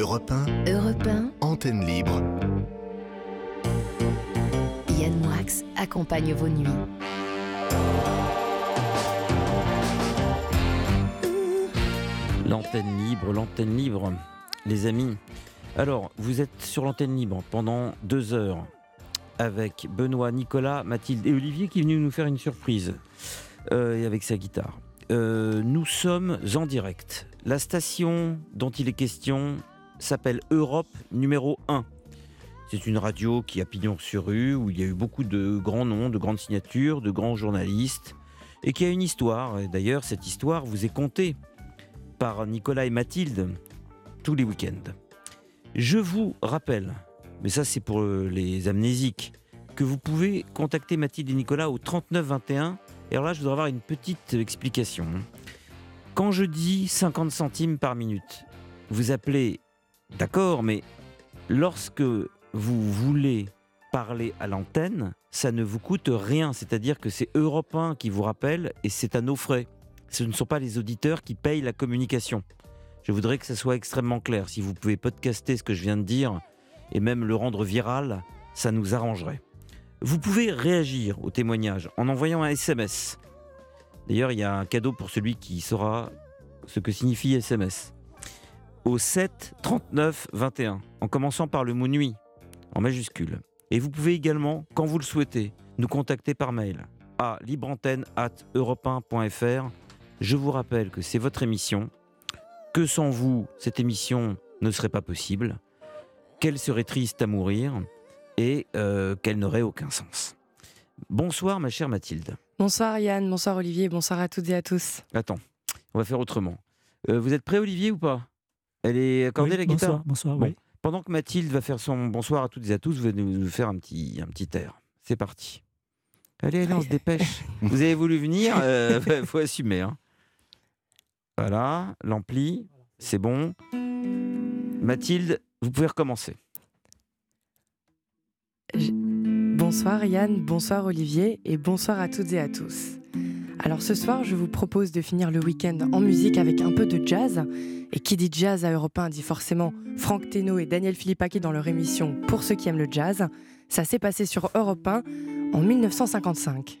Europe 1, Europe 1, antenne libre. Yann Moix accompagne vos nuits. L'antenne libre, l'antenne libre, les amis. Alors, vous êtes sur l'antenne libre pendant deux heures avec Benoît, Nicolas, Mathilde et Olivier qui est venu nous faire une surprise euh, et avec sa guitare. Euh, nous sommes en direct. La station dont il est question s'appelle Europe numéro 1. C'est une radio qui a pignon sur rue, où il y a eu beaucoup de grands noms, de grandes signatures, de grands journalistes, et qui a une histoire. Et D'ailleurs, cette histoire vous est contée par Nicolas et Mathilde tous les week-ends. Je vous rappelle, mais ça c'est pour les amnésiques, que vous pouvez contacter Mathilde et Nicolas au 39 21. Et alors là, je voudrais avoir une petite explication. Quand je dis 50 centimes par minute, vous appelez, d'accord, mais lorsque vous voulez parler à l'antenne, ça ne vous coûte rien. C'est-à-dire que c'est Europe 1 qui vous rappelle et c'est à nos frais. Ce ne sont pas les auditeurs qui payent la communication. Je voudrais que ça soit extrêmement clair. Si vous pouvez podcaster ce que je viens de dire et même le rendre viral, ça nous arrangerait. Vous pouvez réagir au témoignage en envoyant un SMS. D'ailleurs, il y a un cadeau pour celui qui saura ce que signifie SMS. Au 7 39 21, en commençant par le mot nuit, en majuscule. Et vous pouvez également, quand vous le souhaitez, nous contacter par mail à libreantenne.europe1.fr. Je vous rappelle que c'est votre émission, que sans vous, cette émission ne serait pas possible, qu'elle serait triste à mourir et euh, qu'elle n'aurait aucun sens. Bonsoir ma chère Mathilde. Bonsoir Yann, bonsoir Olivier, bonsoir à toutes et à tous. Attends, on va faire autrement. Euh, vous êtes prêt Olivier ou pas? Elle est accordée Oui, la guitare bonsoir, bonsoir, Bon. oui. Pendant que Mathilde va faire son bonsoir à toutes et à tous, vous allez nous faire un petit, un petit air. C'est parti. Allez, allez, on se dépêche. vous avez voulu venir, il faut assumer. hein. Voilà, l'ampli, c'est bon. Mathilde, vous pouvez recommencer. Bonsoir Yann, bonsoir Olivier et bonsoir à toutes et à tous. Alors ce soir, je vous propose de finir le week-end en musique avec un peu de jazz. Et qui dit jazz à Europe 1 dit forcément Franck Teno et Daniel Philippaki dans leur émission Pour ceux qui aiment le jazz. Ça s'est passé sur Europe 1 en 1955.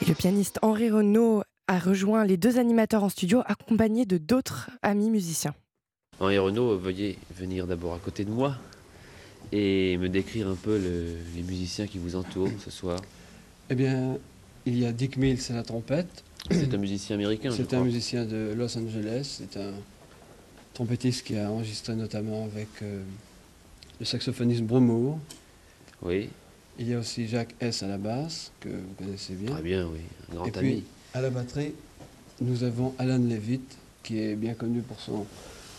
Et le pianiste Henri Renaud a rejoint les deux animateurs en studio accompagné de d'autres amis musiciens. Henri Renaud, veuillez venir d'abord à côté de moi et me décrire un peu le- les musiciens qui vous entourent ce soir. Eh bien, il y a Dick Mills à la trompette. C'est un musicien américain, C'est un crois. musicien de Los Angeles. C'est un trompettiste qui a enregistré notamment avec euh, le saxophoniste Bromour. Oui, Il y a aussi Jacques S. à la basse, que vous connaissez bien. très bien, oui. Un grand Et ami. puis, à la batterie, nous avons Alan Levitt, qui est bien connu pour son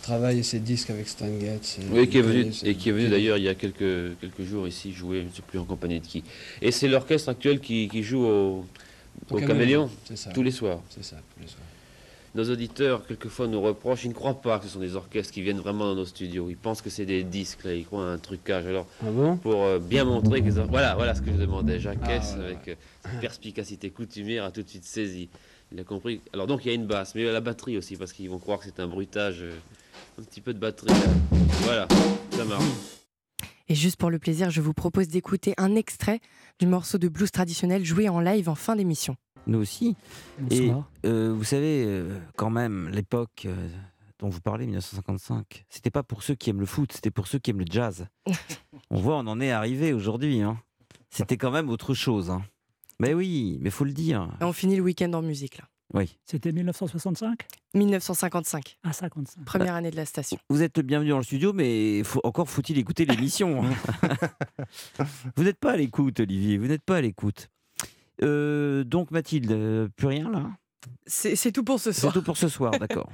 travail et ses disques avec Stan Getz. et Oui, qui est venu, et qui est venu d'ailleurs il y a quelques, quelques jours ici jouer, je ne sais plus en compagnie de qui. Et c'est l'orchestre actuel qui, qui joue au, au Caméléon ça. tous les soirs. C'est ça, tous les soirs. Nos auditeurs, quelquefois, nous reprochent, ils ne croient pas que ce sont des orchestres qui viennent vraiment dans nos studios. Ils pensent que c'est des disques, là, ils croient à un trucage. Alors, Ah bon? pour euh, bien montrer que... Voilà, voilà ce que je demandais. Jacques Ah, voilà. avec euh, cette perspicacité coutumière, a tout de suite saisi. Il a compris. Alors donc, il y a une basse, mais il y a la batterie aussi, parce qu'ils vont croire que c'est un bruitage, euh, un petit peu de batterie. là. Voilà, ça marche. Et juste pour le plaisir, je vous propose d'écouter un extrait du morceau de blues traditionnel joué en live en fin d'émission. Nous aussi. Et euh, vous savez, euh, quand même, l'époque euh, dont vous parlez, 1955, c'était pas pour ceux qui aiment le foot, c'était pour ceux qui aiment le jazz. on voit, on en est arrivé aujourd'hui. hein. C'était quand même autre chose. hein. Mais oui, mais faut le dire. Et on finit le week-end en musique, là. Oui. C'était 1965 1955, à 55. première année de la station. Vous êtes le bienvenu dans le studio, mais faut- encore faut-il écouter l'émission. hein. vous n'êtes pas à l'écoute, Olivier. Vous n'êtes pas à l'écoute. Euh, donc Mathilde, euh, plus rien là? C'est c'est tout pour ce C'est soir. tout pour ce soir, d'accord.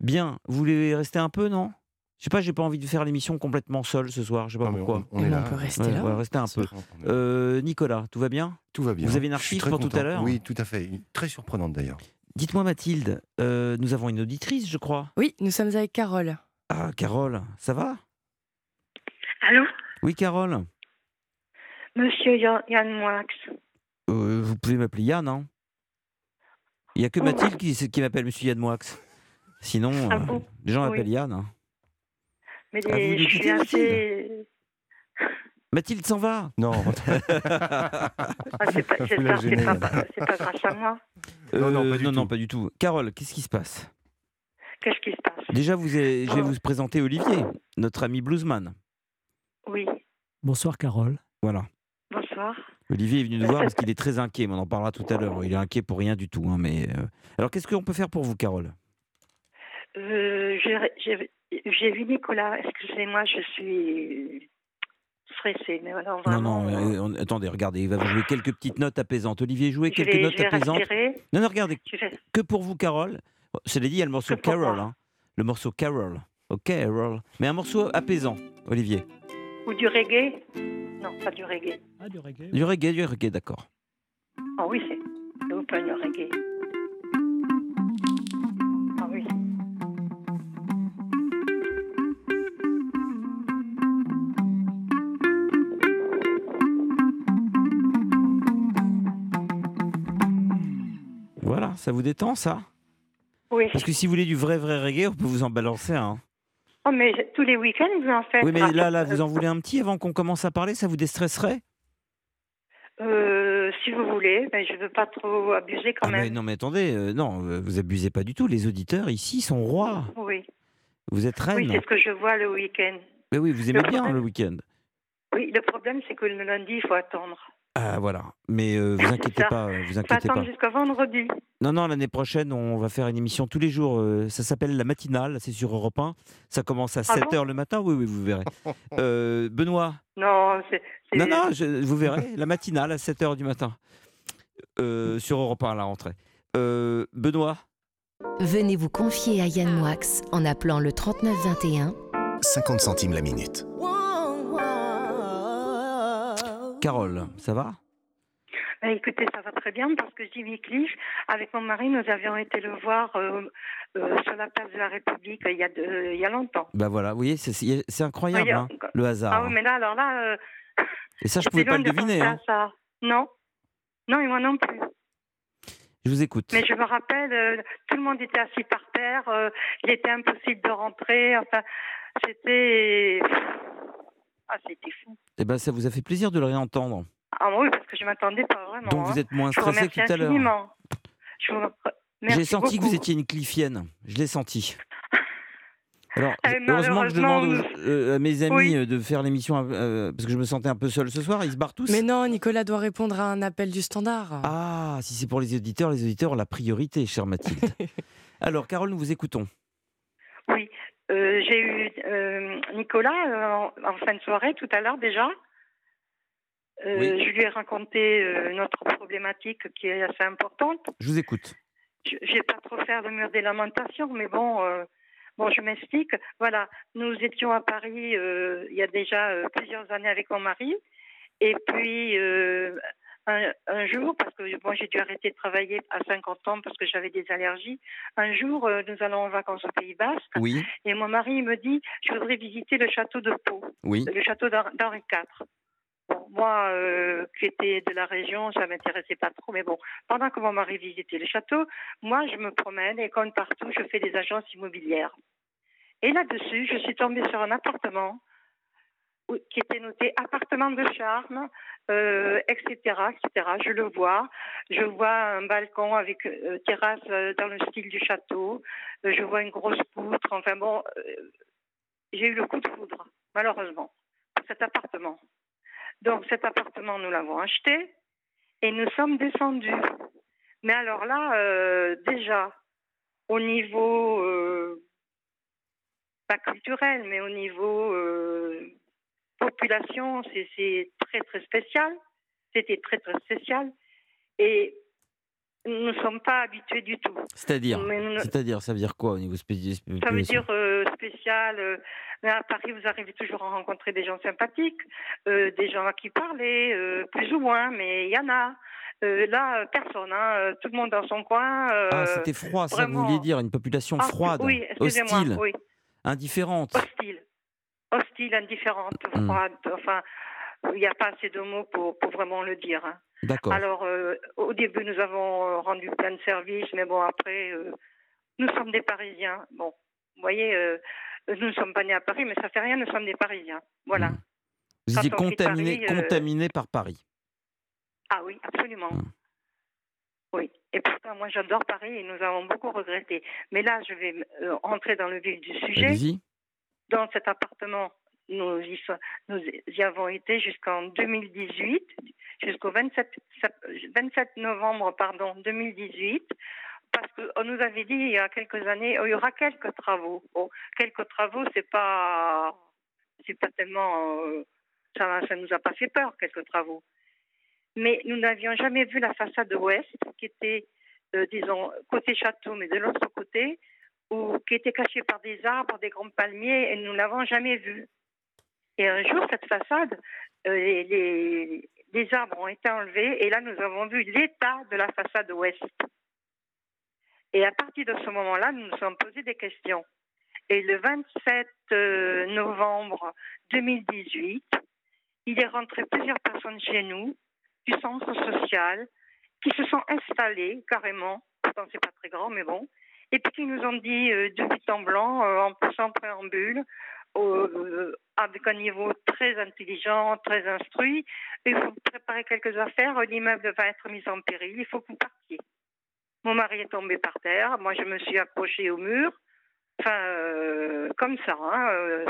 Bien, vous voulez rester un peu, non? Je sais pas, j'ai pas envie de faire l'émission complètement seul ce soir, je sais pas Non, pourquoi. on, on est on là. peut rester Ouais, là. on va rester un peu. On Euh, Nicolas, tout va bien? Tout va bien. vous avez une archive pour tout à l'heure? Oui, tout à fait. Très surprenante d'ailleurs. Dites-moi Mathilde, euh, nous avons une auditrice, je crois. Oui, nous sommes avec Carole. Ah, Carole, ça va? Allô? Oui, Carole. Monsieur Yann, Yann Moix. Euh, vous pouvez m'appeler Yann, hein Il n'y a que Oh. Mathilde qui, qui m'appelle Monsieur Yann Moix. Sinon, Ah euh, bon les gens Oui. m'appellent Yann. hein. Mais Ah, les- je suis assez. Mathilde s'en va Non, Ah, c'est pas, grâce à moi. Non, non, Euh, pas du non, tout. non, pas du tout. Carole, qu'est-ce qui se passe? Qu'est-ce qui se passe? Déjà, vous avez- je vais Oh. vous présenter Olivier, notre ami bluesman. Oui. Bonsoir Carole. Voilà. Bonsoir. Olivier est venu nous voir parce qu'il est très inquiet, mais on en parlera tout à l'heure. Il est inquiet pour rien du tout. hein, mais euh, Alors, qu'est-ce qu'on peut faire pour vous, Carole? Euh, j'ai- vu Nicolas. Excusez-moi, je suis stressée. Mais voilà, Non, vraiment, non, euh, on- attendez, regardez, il va vous jouer quelques petites notes apaisantes. Olivier, jouez quelques vais, notes apaisantes. respirer. Non, non, regardez, vais- que pour vous, Carole. Cela dit, il y a le morceau Carole. hein. Le morceau Carole. Ok, Carole. Mais un morceau apaisant, Olivier. Ou du reggae Non, pas du reggae. Ah, du reggae. Du reggae, du reggae, d'accord. Ah oui, c'est c'est open le reggae. Ah oui. Voilà, ça vous détend, ça? Oui. Parce que si vous voulez du vrai, vrai reggae, on peut vous en balancer un. Oh, mais tous les week-ends, vous en faites Oui, mais là, là, vous en voulez un petit avant qu'on commence à parler Ça vous déstresserait? Euh, Si vous voulez, mais je veux pas trop abuser quand Ah, mais même. non, mais attendez, euh, non, euh, vous abusez pas du tout. Les auditeurs ici sont rois. Oui. Vous êtes Oui, reine. c'est ce que je vois le week-end. Mais oui, vous aimez Le bien problème- le week-end. Oui, le problème, c'est que le lundi, il faut attendre. Ah voilà. Mais euh, vous inquiétez pas, euh, vous inquiétez attendre pas. jusqu'à vendredi. Non, non, l'année prochaine, on va faire une émission tous les jours. euh, ça s'appelle La Matinale, c'est sur Europe 1. Ça commence à Ah 7h bon le matin. Oui, oui, vous verrez. Euh, Benoît Non, c'est. Non, non, je- vous verrez. La Matinale à 7h du matin. Euh, sur Europe 1 à la rentrée. Euh, Benoît Venez vous confier à Yann Moix en appelant le 3921 50 centimes la minute. Carole, ça va? Ben, écoutez, ça va très bien parce que Jimmy Cliff, avec mon mari, nous avions été le voir euh, euh, sur la place de la République il y a, de- il y a longtemps. Bah voilà, vous voyez, c'est- incroyable, Oui, hein, le hasard. Ah oui, mais là, alors là, euh, Et ça, je pouvais pas le de deviner. hein. ça. Non, non, et moi non plus. Je vous écoute. Mais je me rappelle, euh, tout le monde était assis par terre, euh, il était impossible de rentrer. Enfin, c'était. Ah, c'était fou. Eh ben, ça vous a fait plaisir de le réentendre. Ah oui, parce que je m'attendais pas vraiment. Donc hein. vous êtes moins stressé que tout à l'heure. J'ai senti que vous étiez une cliffienne. Je l'ai senti. Alors, Euh, heureusement que je demande aux- euh, à mes amis oui. euh, de faire l'émission euh, parce que je me sentais un peu seul ce soir. Ils se barrent tous. Mais non, Nicolas doit répondre à un appel du standard. Ah, si c'est pour les auditeurs, les auditeurs ont la priorité, chère Mathilde. Alors, Carole, nous vous écoutons. Oui, euh, j'ai eu euh, Nicolas euh, en, en fin de soirée tout à l'heure déjà. Euh, Oui. Je lui ai raconté notre problématique qui est assez importante. Je vous écoute. Je ne vais pas trop faire le mur des lamentations, mais bon, bon, je m'explique. Voilà, nous étions à Paris il y a déjà plusieurs années avec mon mari. Et puis, un, un jour, parce que moi j'ai dû arrêter de travailler à 50 ans parce que j'avais des allergies, un jour, euh, nous allons en vacances au Pays Basque. Oui, Et mon mari me dit, je voudrais visiter le château de Pau, oui. le château d'Hen- d'Henri IV. Bon, moi, euh, qui étais de la région, ça m'intéressait pas trop, mais bon, pendant que mon mari visitait le château, moi, je me promène et comme partout, je fais des agences immobilières. Et là-dessus, je suis tombée sur un appartement qui était noté appartement de charme, euh, etc., etc. Je le vois. Je vois un balcon avec euh, terrasse euh, dans le style du château. Je vois une grosse poutre. Enfin bon, j'ai eu le coup de foudre, malheureusement, pour cet appartement. Donc cet appartement, nous l'avons acheté et nous sommes descendus. Mais alors là, déjà, au niveau, pas culturel, mais au niveau population, c'est- très très spécial. C'était très très spécial. Et nous ne sommes pas habitués du tout. C'est-à-dire ne- C'est-à-dire, ça veut dire quoi au niveau spécial? Ça veut dire euh, spécial. euh, à Paris, vous arrivez toujours à rencontrer des gens sympathiques, euh, des gens à qui parler, euh, plus ou moins, mais il y en a. Là, personne, hein, tout le monde dans son coin. Ah, c'était froid, ça vous vouliez dire, une population ah, froide, Oui, hostile, Oui, indifférente. hostile. Hostile, indifférente, Hmm. froide. Enfin, il n'y a pas assez de mots pour, pour vraiment le dire. hein. D'accord. Alors, euh, au début, nous avons euh, rendu plein de services, mais bon, après, euh, nous sommes des Parisiens. Bon, vous voyez, euh, nous ne sommes pas nés à Paris, mais ça fait rien, nous sommes des Parisiens. Voilà. Mm. Vous étiez contaminé, contaminé par Paris. Ah oui, absolument. Mm. Oui. Et pourtant, moi, j'adore Paris et nous avons beaucoup regretté. Mais là, je vais euh, entrer dans le vif du sujet. Allez-y. Dans cet appartement, nous y, avons été jusqu'en 2018, jusqu'au 27, sep- 27 novembre pardon, 2018, parce qu'on nous avait dit il y a quelques années, oh, il y aura quelques travaux. Quelques travaux, c'est pas, pas tellement, euh, ça, ça nous a pas fait peur, quelques travaux. Mais nous n'avions jamais vu la façade ouest, qui était, euh, disons, côté château, mais de l'autre côté, ou qui était cachée par des arbres, des grands palmiers, et nous l'avons jamais vue. Et un jour, cette façade, euh, les, arbres ont été enlevés, et là, nous avons vu l'état de la façade ouest. Et à partir de ce moment-là, nous nous sommes posé des questions. Et le 27 euh, novembre 2018, il est rentré plusieurs personnes chez nous du centre social qui se sont installées carrément, pourtant c'est pas très grand, mais bon, et puis qui nous ont dit euh, but en blanc, euh, en plus en préambule, euh, avec un niveau très intelligent, très instruit, il faut préparer quelques affaires, l'immeuble va être mis en péril, il faut que vous partiez. Mon mari est tombé par terre, moi je me suis accrochée au mur, enfin comme ça, hein,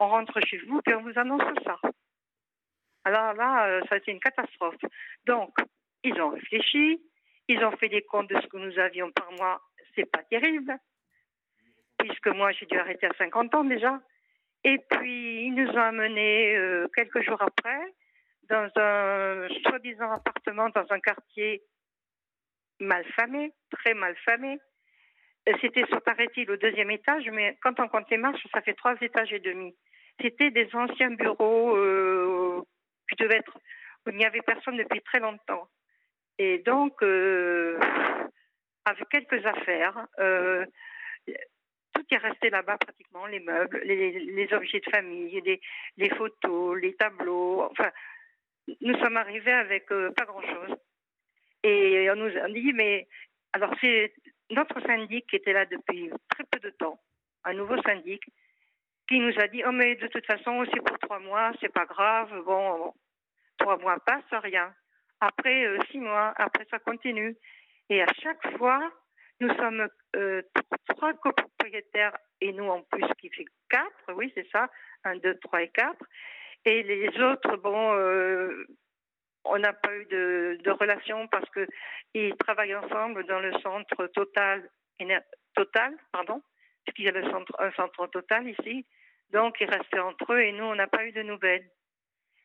on rentre chez vous puis on vous annonce ça. Alors là, ça a été une catastrophe. Donc, ils ont réfléchi, ils ont fait des comptes de ce que nous avions par mois, c'est pas terrible, puisque moi j'ai dû arrêter à 50 ans déjà. Et puis, ils nous ont amenés euh, quelques jours après dans un soi-disant appartement dans un quartier mal famé, très mal famé. Euh, C'était sur paraît-il au deuxième étage, mais quand on compte les marches, ça fait trois étages et demi. C'était des anciens bureaux euh, qui devaient être où il n'y avait personne depuis très longtemps. Et donc, avec quelques affaires, euh, tout est resté là-bas pratiquement, les meubles, les, objets de famille, les, les photos, les tableaux. Enfin, nous sommes arrivés avec euh, pas grand-chose. Et on nous a dit, mais alors c'est notre syndic qui était là depuis très peu de temps, un nouveau syndic, qui nous a dit, oh mais de toute façon, c'est pour trois mois, c'est pas grave, bon, trois mois passent, rien. Après euh, six mois, après ça continue. Et à chaque fois, nous sommes euh, trois copropriétaires et nous en plus qui fait quatre, oui c'est ça, un, deux, trois et quatre. Et les autres, bon, euh, on n'a pas eu de, relation parce que ils travaillent ensemble dans le centre Total, Total, pardon, puisqu'il y a le centre, un centre Total ici. Donc ils restaient entre eux et nous on n'a pas eu de nouvelles.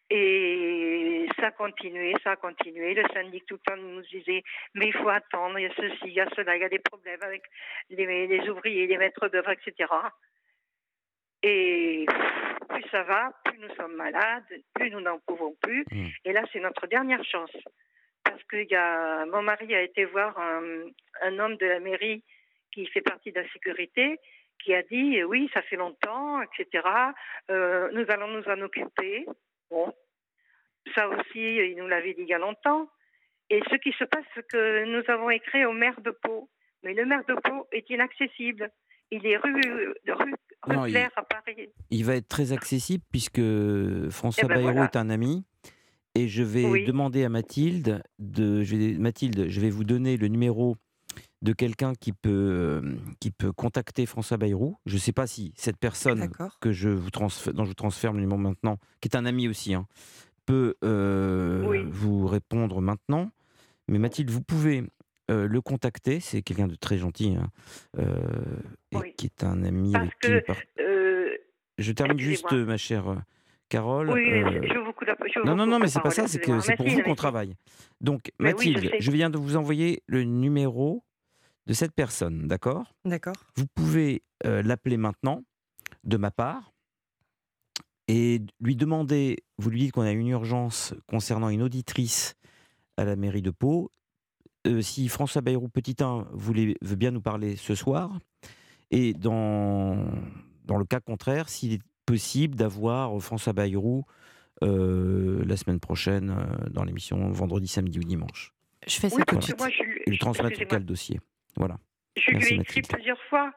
Et ça a continué, ça a continué. Le syndic tout le temps nous disait, mais il faut attendre, il y a ceci, il y a cela, il y a des problèmes avec les, les ouvriers, les maîtres d'œuvre, etc. Et plus ça va, plus nous sommes malades, plus nous n'en pouvons plus. Mm. Et là, c'est notre dernière chance. Parce que y a, mon mari a été voir un, un homme de la mairie qui fait partie de la sécurité, qui a dit oui, ça fait longtemps, etc. Euh, nous allons nous en occuper. Bon, ça aussi, il nous l'avait dit il y a longtemps. Et ce qui se passe, c'est que nous avons écrit au maire de Pau. Mais le maire de Pau est inaccessible. Il est rue, rue, rue Non, il- Claire à Paris. Il va être très accessible puisque François Eh ben Bayrou voilà. est un ami. Et je vais Oui. demander à Mathilde, de, je vais, Mathilde, je vais vous donner le numéro de quelqu'un qui peut, euh, qui peut contacter François Bayrou. Je ne sais pas si cette personne que je vous dont je vous transfère le numéro maintenant, qui est un ami aussi, hein, peut euh, Oui. vous répondre maintenant. Mais Mathilde, vous pouvez euh, le contacter. C'est quelqu'un de très gentil hein, euh, et qui est un ami Parce avec que, Je termine juste, ma chère Carole. oui, euh, je vous coupe la je vous non, non, non, mais c'est pas ça, c'est que c'est pour vous qu'on travaille. Donc, Mais oui, je Mathilde, je viens de vous envoyer le numéro de cette personne, d'accord? D'accord. Vous pouvez euh, l'appeler maintenant, de ma part, et lui demander, vous lui dites qu'on a une urgence concernant une auditrice à la mairie de Pau. Euh, si François Bayrou Petit 1 voulait, veut bien nous parler ce soir, et dans, dans le cas contraire, s'il est possible d'avoir François Bayrou euh, la semaine prochaine euh, dans l'émission vendredi, samedi ou dimanche. Je fais ça Oui, tout de suite. moi, je, lui- Et lui transmettre quel dossier. Voilà. Je ai écrit plusieurs fois,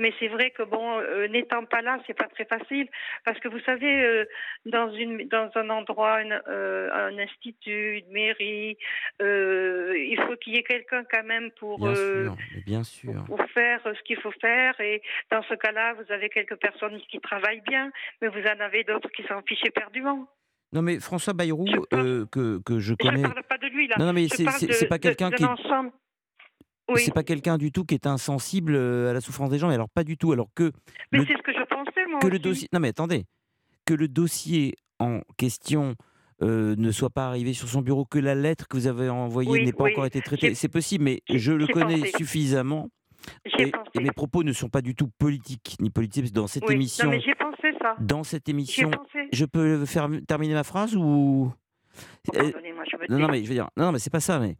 mais c'est vrai que bon, euh, n'étant pas là, c'est pas très facile parce que vous savez, euh, dans une dans un endroit, une, euh, un institut, une mairie, il faut qu'il y ait quelqu'un quand même pour Bien sûr, mais bien sûr. pour faire ce qu'il faut faire. Et dans ce cas-là, vous avez quelques personnes qui travaillent bien, mais vous en avez d'autres qui s'en fichent éperdument. Non, mais François Bayrou, Je parle- que, que je Je connais. ne parle pas de lui là. Non, non, mais Je c'est- pas quelqu'un qui ensemble. Oui, C'est pas quelqu'un du tout qui est insensible euh, à la souffrance des gens, mais alors pas du tout. Alors que mais le- c'est ce que je pensais moi que le aussi. dossier. Non, mais attendez, que le dossier en question euh, ne soit pas arrivé sur son bureau, que la lettre que vous avez envoyée Oui, n'ait pas oui, encore été traitée, c'est possible, mais je le connais pensé. suffisamment. Et, pensé. et mes propos ne sont pas du tout politiques ni politiques dans cette Oui, émission. Non, mais pensé ça. Dans cette émission, pensé. je peux faire terminer ma phrase ou Pardonnez-moi, je me Non, mais je veux dire, non, non, mais c'est pas ça. Mais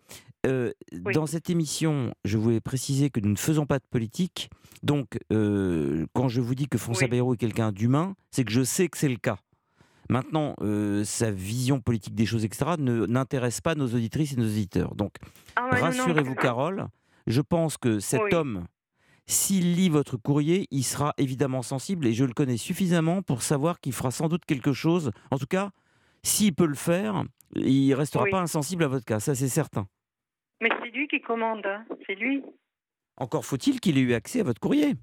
euh, Oui. dans cette émission, je voulais préciser que nous ne faisons pas de politique. Donc, euh, quand je vous dis que François Oui. Bayrou est quelqu'un d'humain, c'est que je sais que c'est le cas. Maintenant, euh, sa vision politique des choses, etc., ne- n'intéresse pas nos auditrices et nos auditeurs. Donc, Ah ouais, rassurez-vous, Carole, je pense que cet Oui. homme, s'il lit votre courrier, il sera évidemment sensible et je le connais suffisamment pour savoir qu'il fera sans doute quelque chose. En tout cas, s'il peut le faire, il restera Oui. pas insensible à votre cas, ça c'est certain. Mais c'est lui qui commande, hein. c'est lui. Encore faut-il qu'il ait eu accès à votre courrier.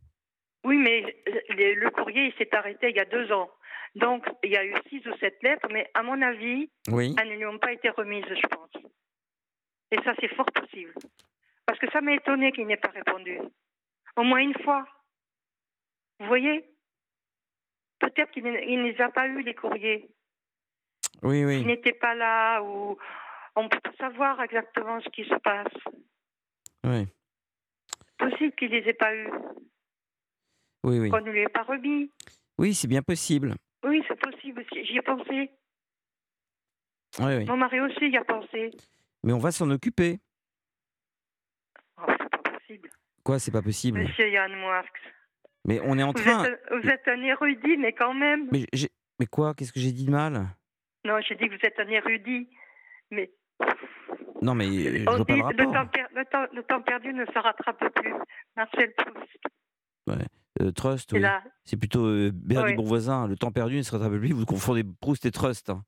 Oui, mais le, le courrier, il s'est arrêté il y a deux ans. Donc, il y a eu six ou sept lettres, mais à mon avis, Oui. elles ne lui ont pas été remises, je pense. Et ça, c'est fort possible. Parce que ça m'a étonné qu'il n'ait pas répondu. Au moins une fois. Vous voyez? Peut-être qu'il ne il ne les a pas eu, les courriers. Oui, oui. n'était pas là, ou on ne peut pas savoir exactement ce qui se passe. Oui, Possible qu'il ne les ait pas eus, oui, oui. qu'on ne lui ait pas remis. Oui, c'est bien possible. Oui, c'est possible, j'y ai pensé. Oui, oui. Mon mari aussi y a pensé. Mais on va s'en occuper. Oh, c'est pas possible. Quoi, c'est pas possible? Monsieur Yann Moix, Mais on est en vous, train. êtes, vous êtes un érudit, mais quand même. Mais, mais quoi? Qu'est-ce que j'ai dit de mal? Non, j'ai dit que vous êtes un érudit. Mais Non, mais je vois pas le temps, per- le, temps, le temps perdu ne se rattrape plus. Marcel Proust. Euh, Trust, C'est oui. là. C'est plutôt euh, Bernie Oui. Bourvoisin. Le temps perdu ne se rattrape plus. Vous confondez Proust et Trust. hein.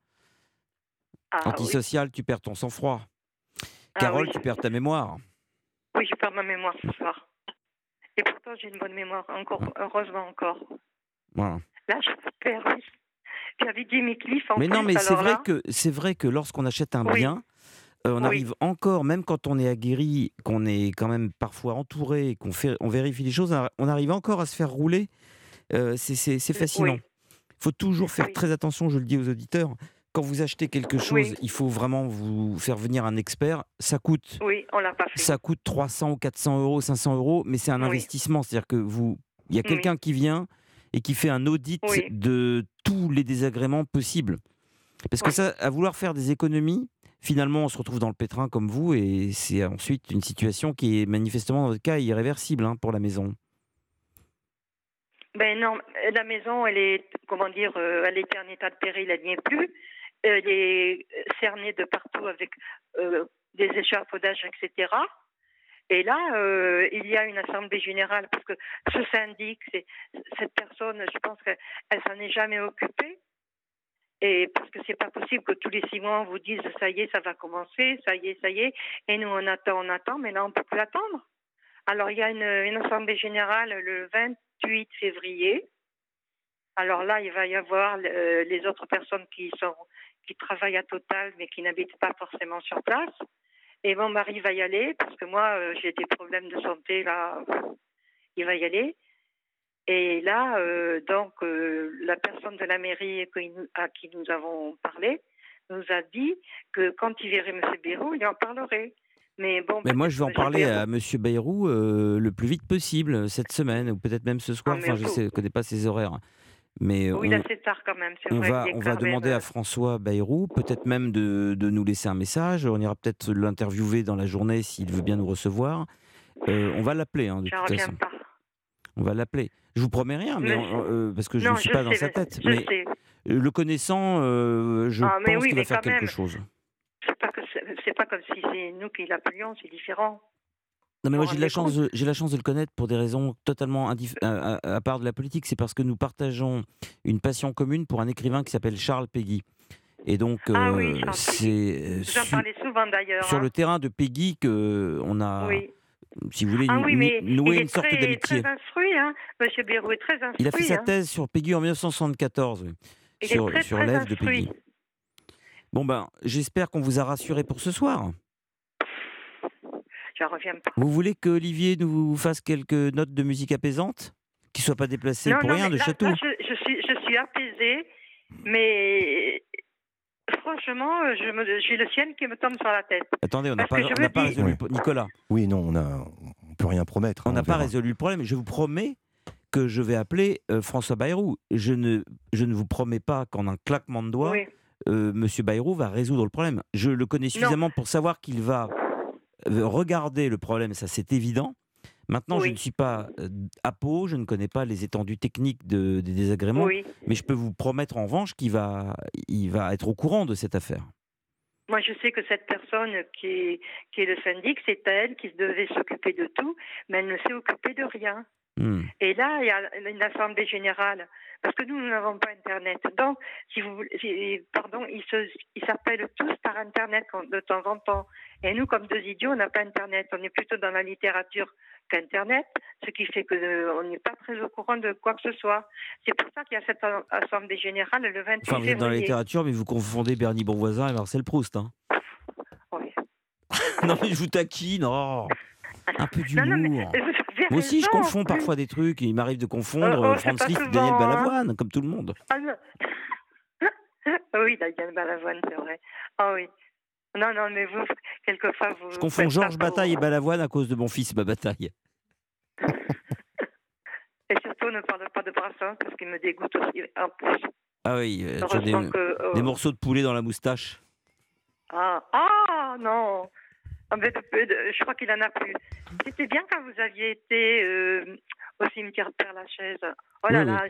Ah, oui. Antisocial, tu perds ton sang-froid. Ah Carole, oui. tu perds ta mémoire. Oui, je perds ma mémoire ce soir. Et pourtant, j'ai une bonne mémoire, encore, heureusement encore. Voilà. Là, je perds, oui. Jimmy Cliff en Mais non, mais c'est vrai là, que c'est vrai que lorsqu'on achète un Oui. bien, euh, on Oui. arrive encore, même quand on est aguerri, qu'on est quand même parfois entouré, qu'on fait, on vérifie les choses, on arrive encore à se faire rouler. Euh, c'est- c'est fascinant. Oui. Il faut toujours faire très attention, je le dis aux auditeurs. Quand vous achetez quelque chose, il faut vraiment vous faire venir un expert. Ça coûte, Oui, on l'a pas fait. ça coûte 300 ou 400 euros, 500 euros, mais c'est un investissement. C'est-à-dire que vous, il y a Oui. quelqu'un qui vient et qui fait un audit de tous les désagréments possibles. Parce que ça, à vouloir faire des économies, finalement, on se retrouve dans le pétrin comme vous, et c'est ensuite une situation qui est manifestement, dans votre cas, irréversible hein, pour la maison. Ben non, la maison, elle est, comment dire, euh, elle était en état de péril, elle n'y est plus. Elle est cernée de partout avec euh, des échafaudages, etc. Et là, euh, il y a une assemblée générale parce que ce syndic, cette personne, je pense qu'elle elle s'en est jamais occupée. Et parce que c'est pas possible que tous les six mois on vous dise ça y est, ça va commencer, ça y est, ça y est. Et nous on attend, on attend, mais là on peut plus attendre. Alors il y a une, assemblée générale le 28 février. Alors là, il va y avoir les autres personnes qui sont qui travaillent à Total mais qui n'habitent pas forcément sur place. Et mon mari va y aller parce que moi euh, j'ai des problèmes de santé là. Il va y aller. Et là, euh, donc, euh, la personne de la mairie à qui nous avons parlé nous a dit que quand il verrait M. Bérou, il en parlerait. Mais bon. Mais moi, je vais en M. parler Bayrou- à Monsieur Bayrou le plus vite possible cette semaine, ou peut-être même ce soir. Ah, enfin, je ne connais pas ses horaires. Mais Oui, on, tard quand même. on vrai, va, on va demander euh, à François Bayrou, peut-être même de, de nous laisser un message. On ira peut-être l'interviewer dans la journée s'il veut bien nous recevoir. Euh, on va l'appeler, hein, de toute façon. pas. On va l'appeler. Je vous promets rien, mais Mais- euh, parce que je ne suis pas dans sa tête. Je mais sais. le connaissant, euh, je Ah, pense oui, qu'il va faire quelque même. chose. C'est pas, que pas comme si c'est nous qui l'appelions, c'est différent. Non, mais moi j'ai de la chance, de- j'ai la chance de le connaître pour des raisons totalement indif- à, à- à part de la politique. C'est parce que nous partageons une passion commune pour un écrivain qui s'appelle Charles Peggy. Et donc Ah euh, c'est euh, souvent d'ailleurs. sur hein. le terrain de Peggy que on a, Oui. si vous voulez, Ah nou- oui, mais noué il est une sorte d'amitié. très instruit, hein. Monsieur Bérou est très instruit. Il a fait sa hein. thèse sur Peggy en 1974, oui, Il est sur, sur l'œuvre de. Peggy. Bon ben, j'espère qu'on vous a rassuré pour ce soir. Pas. Vous voulez que Olivier nous fasse quelques notes de musique apaisante? Qui soit pas déplacé pour rien de là- château là, je, je suis, je suis apaisée, mais franchement, je me- j'ai le ciel qui me tombe sur la tête. Attendez, on n'a pas, on me pas dis- résolu. Oui. Nicolas, Oui, non, on a, on peut rien promettre. on hein, n'a pas verra. résolu le problème. Je vous promets que je vais appeler euh, François Bayrou. Je ne, je ne vous promets pas qu'en un claquement de doigts, Oui. euh, Monsieur Bayrou va résoudre le problème. Je le connais suffisamment pour savoir qu'il va euh, regarder le problème, ça c'est évident. Maintenant, je ne suis pas euh, à peau, je ne connais pas les étendues techniques de- des désagréments, Oui. mais je peux vous promettre en revanche qu'il va, il va être au courant de cette affaire. Moi, je sais que cette personne qui est, qui est le syndic, c'est elle qui devait s'occuper de tout, mais elle ne s'est occupée de rien. Hmm. Et là, il y a une assemblée générale, parce que nous, nous n'avons pas Internet. Donc, si vous voulez, si- pardon, ils s'appellent tous par Internet de temps en temps. Et nous, comme deux idiots, on n'a pas Internet. On est plutôt dans la littérature qu'Internet, ce qui fait que euh, on n'est pas très au courant de quoi que ce soit. C'est pour ça qu'il y a cette assemblée générale le 28 Enfin, vous êtes dans la littérature, mais vous confondez Bernie Bonvoisin et Marcel Proust. hein. Oui. non, mais je vous taquine. oh. Un peu d'humour. Moi aussi, je confonds parfois des trucs. Il m'arrive de confondre Euh, oh, euh, c'est Franz Liszt et Daniel hein. Balavoine, comme tout le monde. Ah oui, Daniel Balavoine, c'est vrai. Ah oui. Non, non, mais vous, quelquefois, vous. Je confonds Georges Bataille et Balavoine à cause de mon fils, ma bataille. Et surtout, ne parle pas de Brassens parce qu'il me dégoûte aussi en plus. Ah oui, euh, des, que. euh, des morceaux de poulet dans la moustache. Ah, ah non Ah, de- Je crois qu'il en a plus. C'était bien quand vous aviez été euh, au cimetière Père Lachaise. Oh là Oui, là,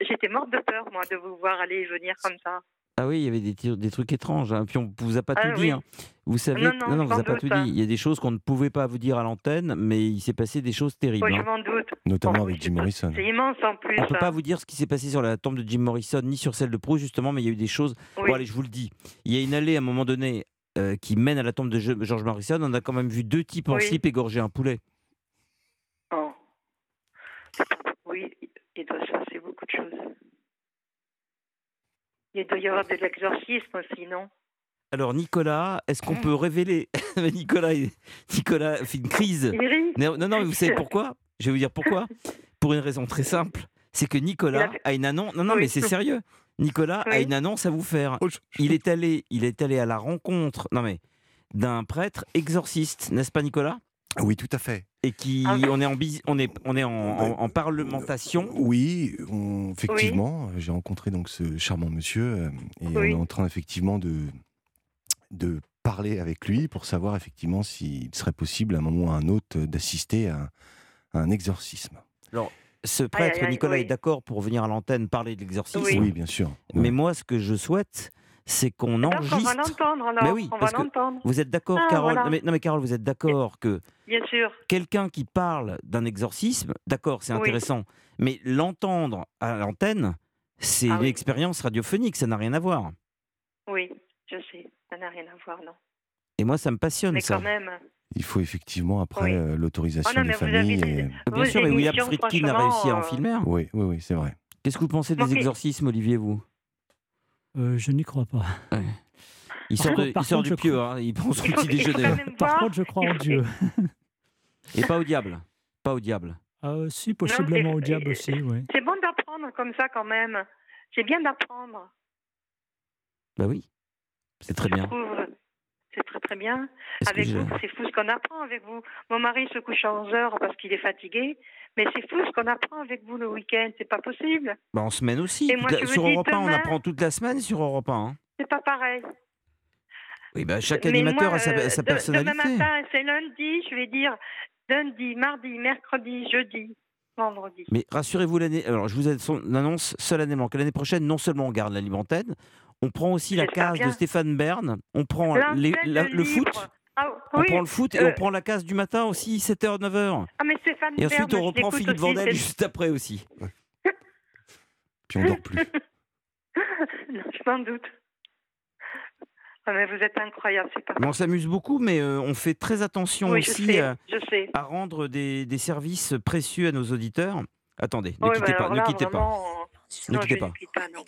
j'étais morte de peur, moi, de vous voir aller et venir comme ça. Ah oui, il y avait des, trucs étranges. hein. Puis on vous a pas Ah tout dit. hein. Vous savez, Non, non, vous a pas tout dit. Il y a des choses qu'on ne pouvait pas vous dire à l'antenne, mais il s'est passé des choses terribles. Oui, je hein. m'en doute. Notamment Oh, avec Jim Morrison. C'est immense en plus. On ne peut pas vous dire ce qui s'est passé sur la tombe de Jim Morrison, ni sur celle de Proust, justement, mais il y a eu des choses. Oui. Bon, allez, je vous le dis. Il y a une allée à un moment donné euh, qui mène à la tombe de George Morrison. On a quand même vu deux types en Oui. slip égorger un poulet. Oh. Oui, il doit se passer beaucoup de choses. Il doit y avoir de l'exorcisme aussi, non? Alors, Nicolas, est-ce qu'on peut révéler. Nicolas, Nicolas fait une crise. Non, non, mais vous savez pourquoi? Je vais vous dire pourquoi. Pour une raison très simple. C'est que Nicolas a fait- a une annonce. Non, non, Oui. mais c'est sérieux. Nicolas a une annonce à vous faire. Il est allé, il est allé à la rencontre. Non mais d'un prêtre exorciste, n'est-ce pas, Nicolas? Oui, tout à fait. Et qui, Ah. on est en, on est, on est en, en- en parlementation. Oui, on- effectivement, j'ai rencontré donc ce charmant monsieur euh, et Oui. on est en train effectivement de, de parler avec lui pour savoir effectivement s'il serait possible à un moment ou à un autre d'assister à, à un exorcisme. Ce prêtre, aïe, Nicolas, oui. est d'accord pour venir à l'antenne parler de l'exorcisme. Oui. Oui, bien sûr. Mais moi, ce que je souhaite, c'est qu'on Donc, on va enregistre. l'entendre alors. Mais oui, on va parce que- l'entendre. Vous êtes d'accord, Ah, Carole voilà. non, mais, non, mais Carole, vous êtes d'accord que Bien sûr. quelqu'un qui parle d'un exorcisme, d'accord, c'est Oui. intéressant, mais l'entendre à l'antenne, c'est Ah oui. l'expérience radiophonique, ça n'a rien à voir. Oui, je sais. Ça n'a rien à voir, non. Et moi, ça me passionne, Mais ça. quand même. Il faut effectivement après Oui. euh, l'autorisation Oh des avez familles. des- et- Bien Vos sûr, mais William Friedkin a réussi à en franchement, filmer un. Oui, oui, oui, c'est vrai. Qu'est-ce que vous pensez des exorcismes, Olivier, vous? Euh, je n'y crois pas. Il Par sort, de- contre- il par sort contre, du pieu, crois- hein, il prend son Il faut- petit il déjeuner. Par contre, je crois il en Dieu. Et pas au diable. Pas au diable. Euh, si, possiblement c'est- au diable aussi, oui. C'est bon d'apprendre comme ça quand même. C'est bien d'apprendre. Bah oui. C'est très Je bien. trouve. C'est très très bien. Avec vous, c'est fou ce qu'on apprend avec vous. Mon mari se couche à 11 heures parce qu'il est fatigué. Mais c'est fou ce qu'on apprend avec vous le week-end. C'est pas possible. Bah, en semaine aussi. Et moi, je Sur Europe 1, on apprend toute la semaine sur Europe 1. hein. C'est pas pareil. Oui, bah, chaque animateur moi, a sa, euh, sa personnalité. Demain matin, c'est lundi. Je vais dire lundi, mardi, mercredi, jeudi. Vendredi. Mais rassurez-vous, l'année. Alors, je vous annonce- solennellement que l'année prochaine, non seulement on garde la libre antenne, on prend aussi la case bien. de Stéphane Bern, on prend L'antenne les- la- le foot, Ah, on oui. prend le foot et euh, on prend la case du matin aussi, 7h, 9h. Ah, mais Stéphane Et ensuite, Bern, on reprend Philippe aussi, Vandel juste après aussi. Puis on dort plus. non, je m'en doute. Ah, mais vous êtes incroyable, c'est pas Mais on s'amuse beaucoup, mais euh, on fait très attention Oui, je aussi sais, à, je sais. à rendre des, des services précieux à nos auditeurs. Attendez, ne Oui, quittez bah, pas, ne là, quittez pas. vraiment, euh, Ne non, quittez je pas. ne quitte pas, non.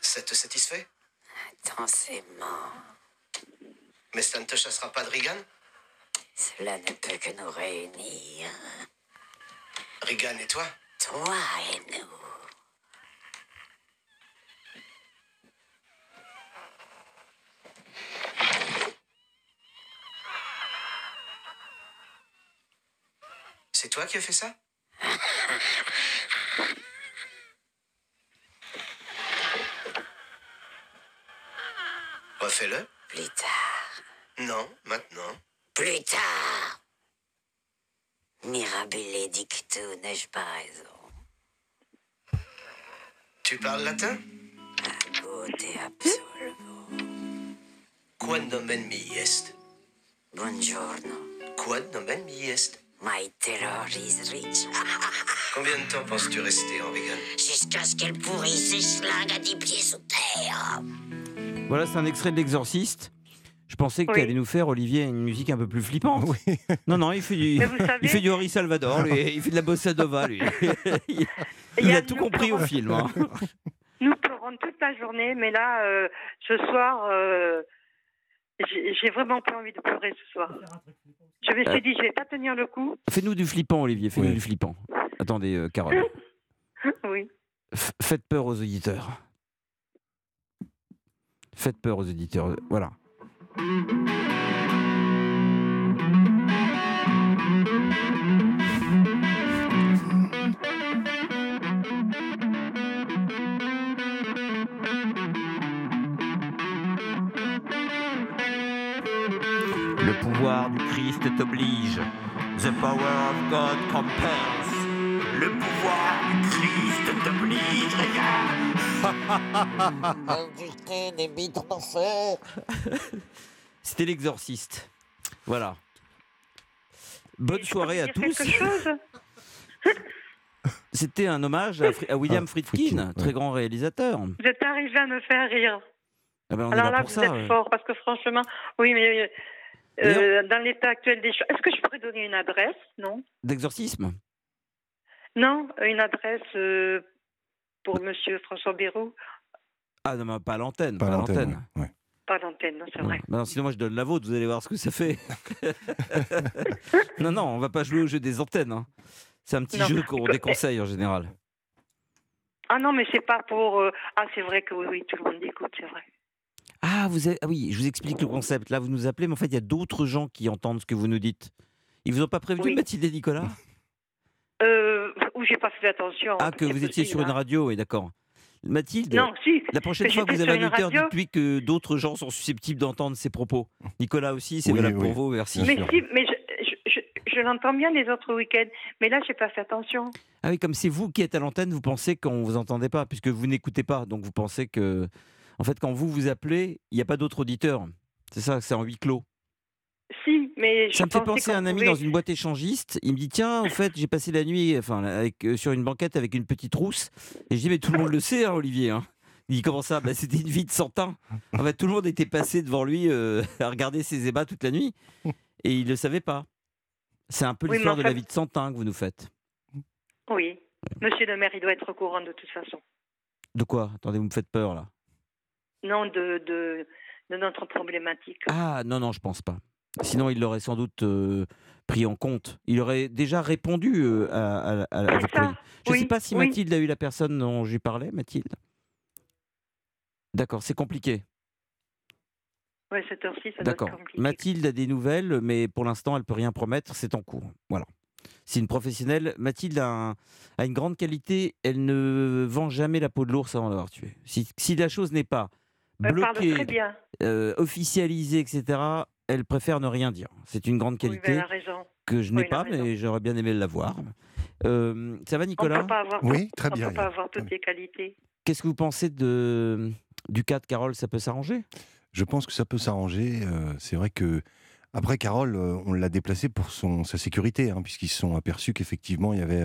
Ça te satisfait? Intensément. Mais ça ne te chassera pas de Regan? Cela ne peut que nous réunir. Regan et toi? Toi et nous. C'est toi qui as fait ça? Refais-le Plus tard. Non, maintenant. Plus tard. Mirabile dictu, n'ai-je pas raison? Tu parles latin? Et absolvo. Quod nomen mi est Buongiorno. Quod nomen mi est My terror is rich. Combien de temps penses-tu rester en Regan Jusqu'à ce qu'elle pourrisse ses schlingues à dix pieds sous terre. Voilà, c'est un extrait de l'Exorciste. Je pensais Oui. qu'il allait nous faire, Olivier, une musique un peu plus flippante. Non, non, il fait du, savez- il fait du Henri Salvador, lui. Il fait de la bossa nova, lui. il a a tout compris au film. hein. Nous pleurons toute la journée, mais là, euh, ce soir, euh, j'ai j'ai vraiment pas envie de pleurer ce soir. Je me suis Euh. dit, je vais pas tenir le coup. Fais-nous du flippant, Olivier. Fais-nous Oui. du flippant. Attendez, euh, Carole. Oui. F- faites peur aux auditeurs. Faites peur aux auditeurs. Voilà. Le pouvoir du Christ t'oblige. The power of God compels. Le pouvoir du Christ t'oblige, regarde. C'était l'exorciste. Voilà. Bonne soirée à tous. C'était un hommage à, Fri- à William Ah, Friedkin, Friedkin, ouais. très grand réalisateur. Vous êtes arrivé à me faire rire. Ah ben, on est Alors là là, pour vous ça. êtes ouais. fort, parce que franchement, oui, mais euh, dans l'état actuel des choses, est-ce que je pourrais donner une adresse? Non? D'exorcisme? Non, une adresse euh, pour Monsieur François Bérou, Ah non, mais pas l'antenne. Pas l'antenne. ouais, pas l'antenne, non, c'est vrai. Bah non, sinon, moi, je donne la vôtre, vous allez voir ce que ça fait. non, non, on va pas jouer au jeu des antennes. hein. C'est un petit Non. jeu qu'on déconseille en général. Ah non, mais c'est pas pour. euh, Ah, c'est vrai que oui, oui, tout le monde écoute, c'est vrai. Ah, vous êtes... ah oui, je vous explique le concept. Là, vous nous appelez, mais en fait, il y a d'autres gens qui entendent ce que vous nous dites. Ils vous ont pas prévenu, Oui. Mathilde et Nicolas? Euh, où j'ai pas fait attention. Ah, que vous étiez sur une hein. radio, oui, d'accord. Mathilde, Non, si. la prochaine fois que vous avez un auditeur, radio. dites-lui que d'autres gens sont susceptibles d'entendre ces propos. Nicolas aussi, c'est Oui, valable oui. pour vous, merci. Mais si, mais je, je, je, je l'entends bien les autres week-ends, mais là, j'ai pas fait attention. Ah oui, comme c'est vous qui êtes à l'antenne, vous pensez qu'on vous entendait pas, puisque vous n'écoutez pas. Donc vous pensez que, en fait, quand vous vous appelez, il n'y a pas d'autres auditeurs. C'est ça, c'est en huis clos. Si, mais je Ça me fait penser à un ami pouvait- dans une boîte échangiste. Il me dit tiens, en fait, j'ai passé la nuit, enfin, avec, euh, sur une banquette avec une petite rousse. Et je dis mais tout le monde le sait, hein, Olivier. hein. Il dit comment ça? Bah, C'était une vie de Santin. En fait, tout le monde était passé devant lui euh, à regarder ses ébats toute la nuit, et il le savait pas. C'est un peu Oui, l'histoire de la vie de Santin que vous nous faites. Oui. Monsieur le maire, il doit être au courant de toute façon. De quoi? Attendez, vous me faites peur là. Non, de, de, de notre problématique. Ah non, non, je pense pas. Sinon, il l'aurait sans doute euh, pris en compte. Il aurait déjà répondu euh, à, à- à- à C'est votre ça, courrier. Je ne sais pas si oui. Mathilde a eu la personne dont je lui parlais, Mathilde. D'accord, c'est compliqué. Oui, cette heure-ci, ça doit être D'accord. compliqué. Mathilde a des nouvelles, mais pour l'instant, elle peut rien promettre. C'est en cours. Voilà. C'est une professionnelle. Mathilde a, un- a une grande qualité. Elle ne vend jamais la peau de l'ours avant l'avoir tué. Si, si la chose n'est pas bloquée, euh, officialisée, etc., elle préfère ne rien dire. C'est une grande Oui, ben, qualité que je n'ai Oui, pas, mais j'aurais bien aimé l'avoir. Euh, ça va, On Nicolas? peut pas avoir, Oui, très on bien. peut pas avoir toutes les qualités. Qu'est-ce que vous pensez de, du cas de Carole? Ça peut s'arranger? Je pense que ça peut s'arranger. euh, c'est vrai que après Carole, euh, on l'a déplacé pour son sa sécurité, hein, puisqu'ils se sont aperçus qu'effectivement il y avait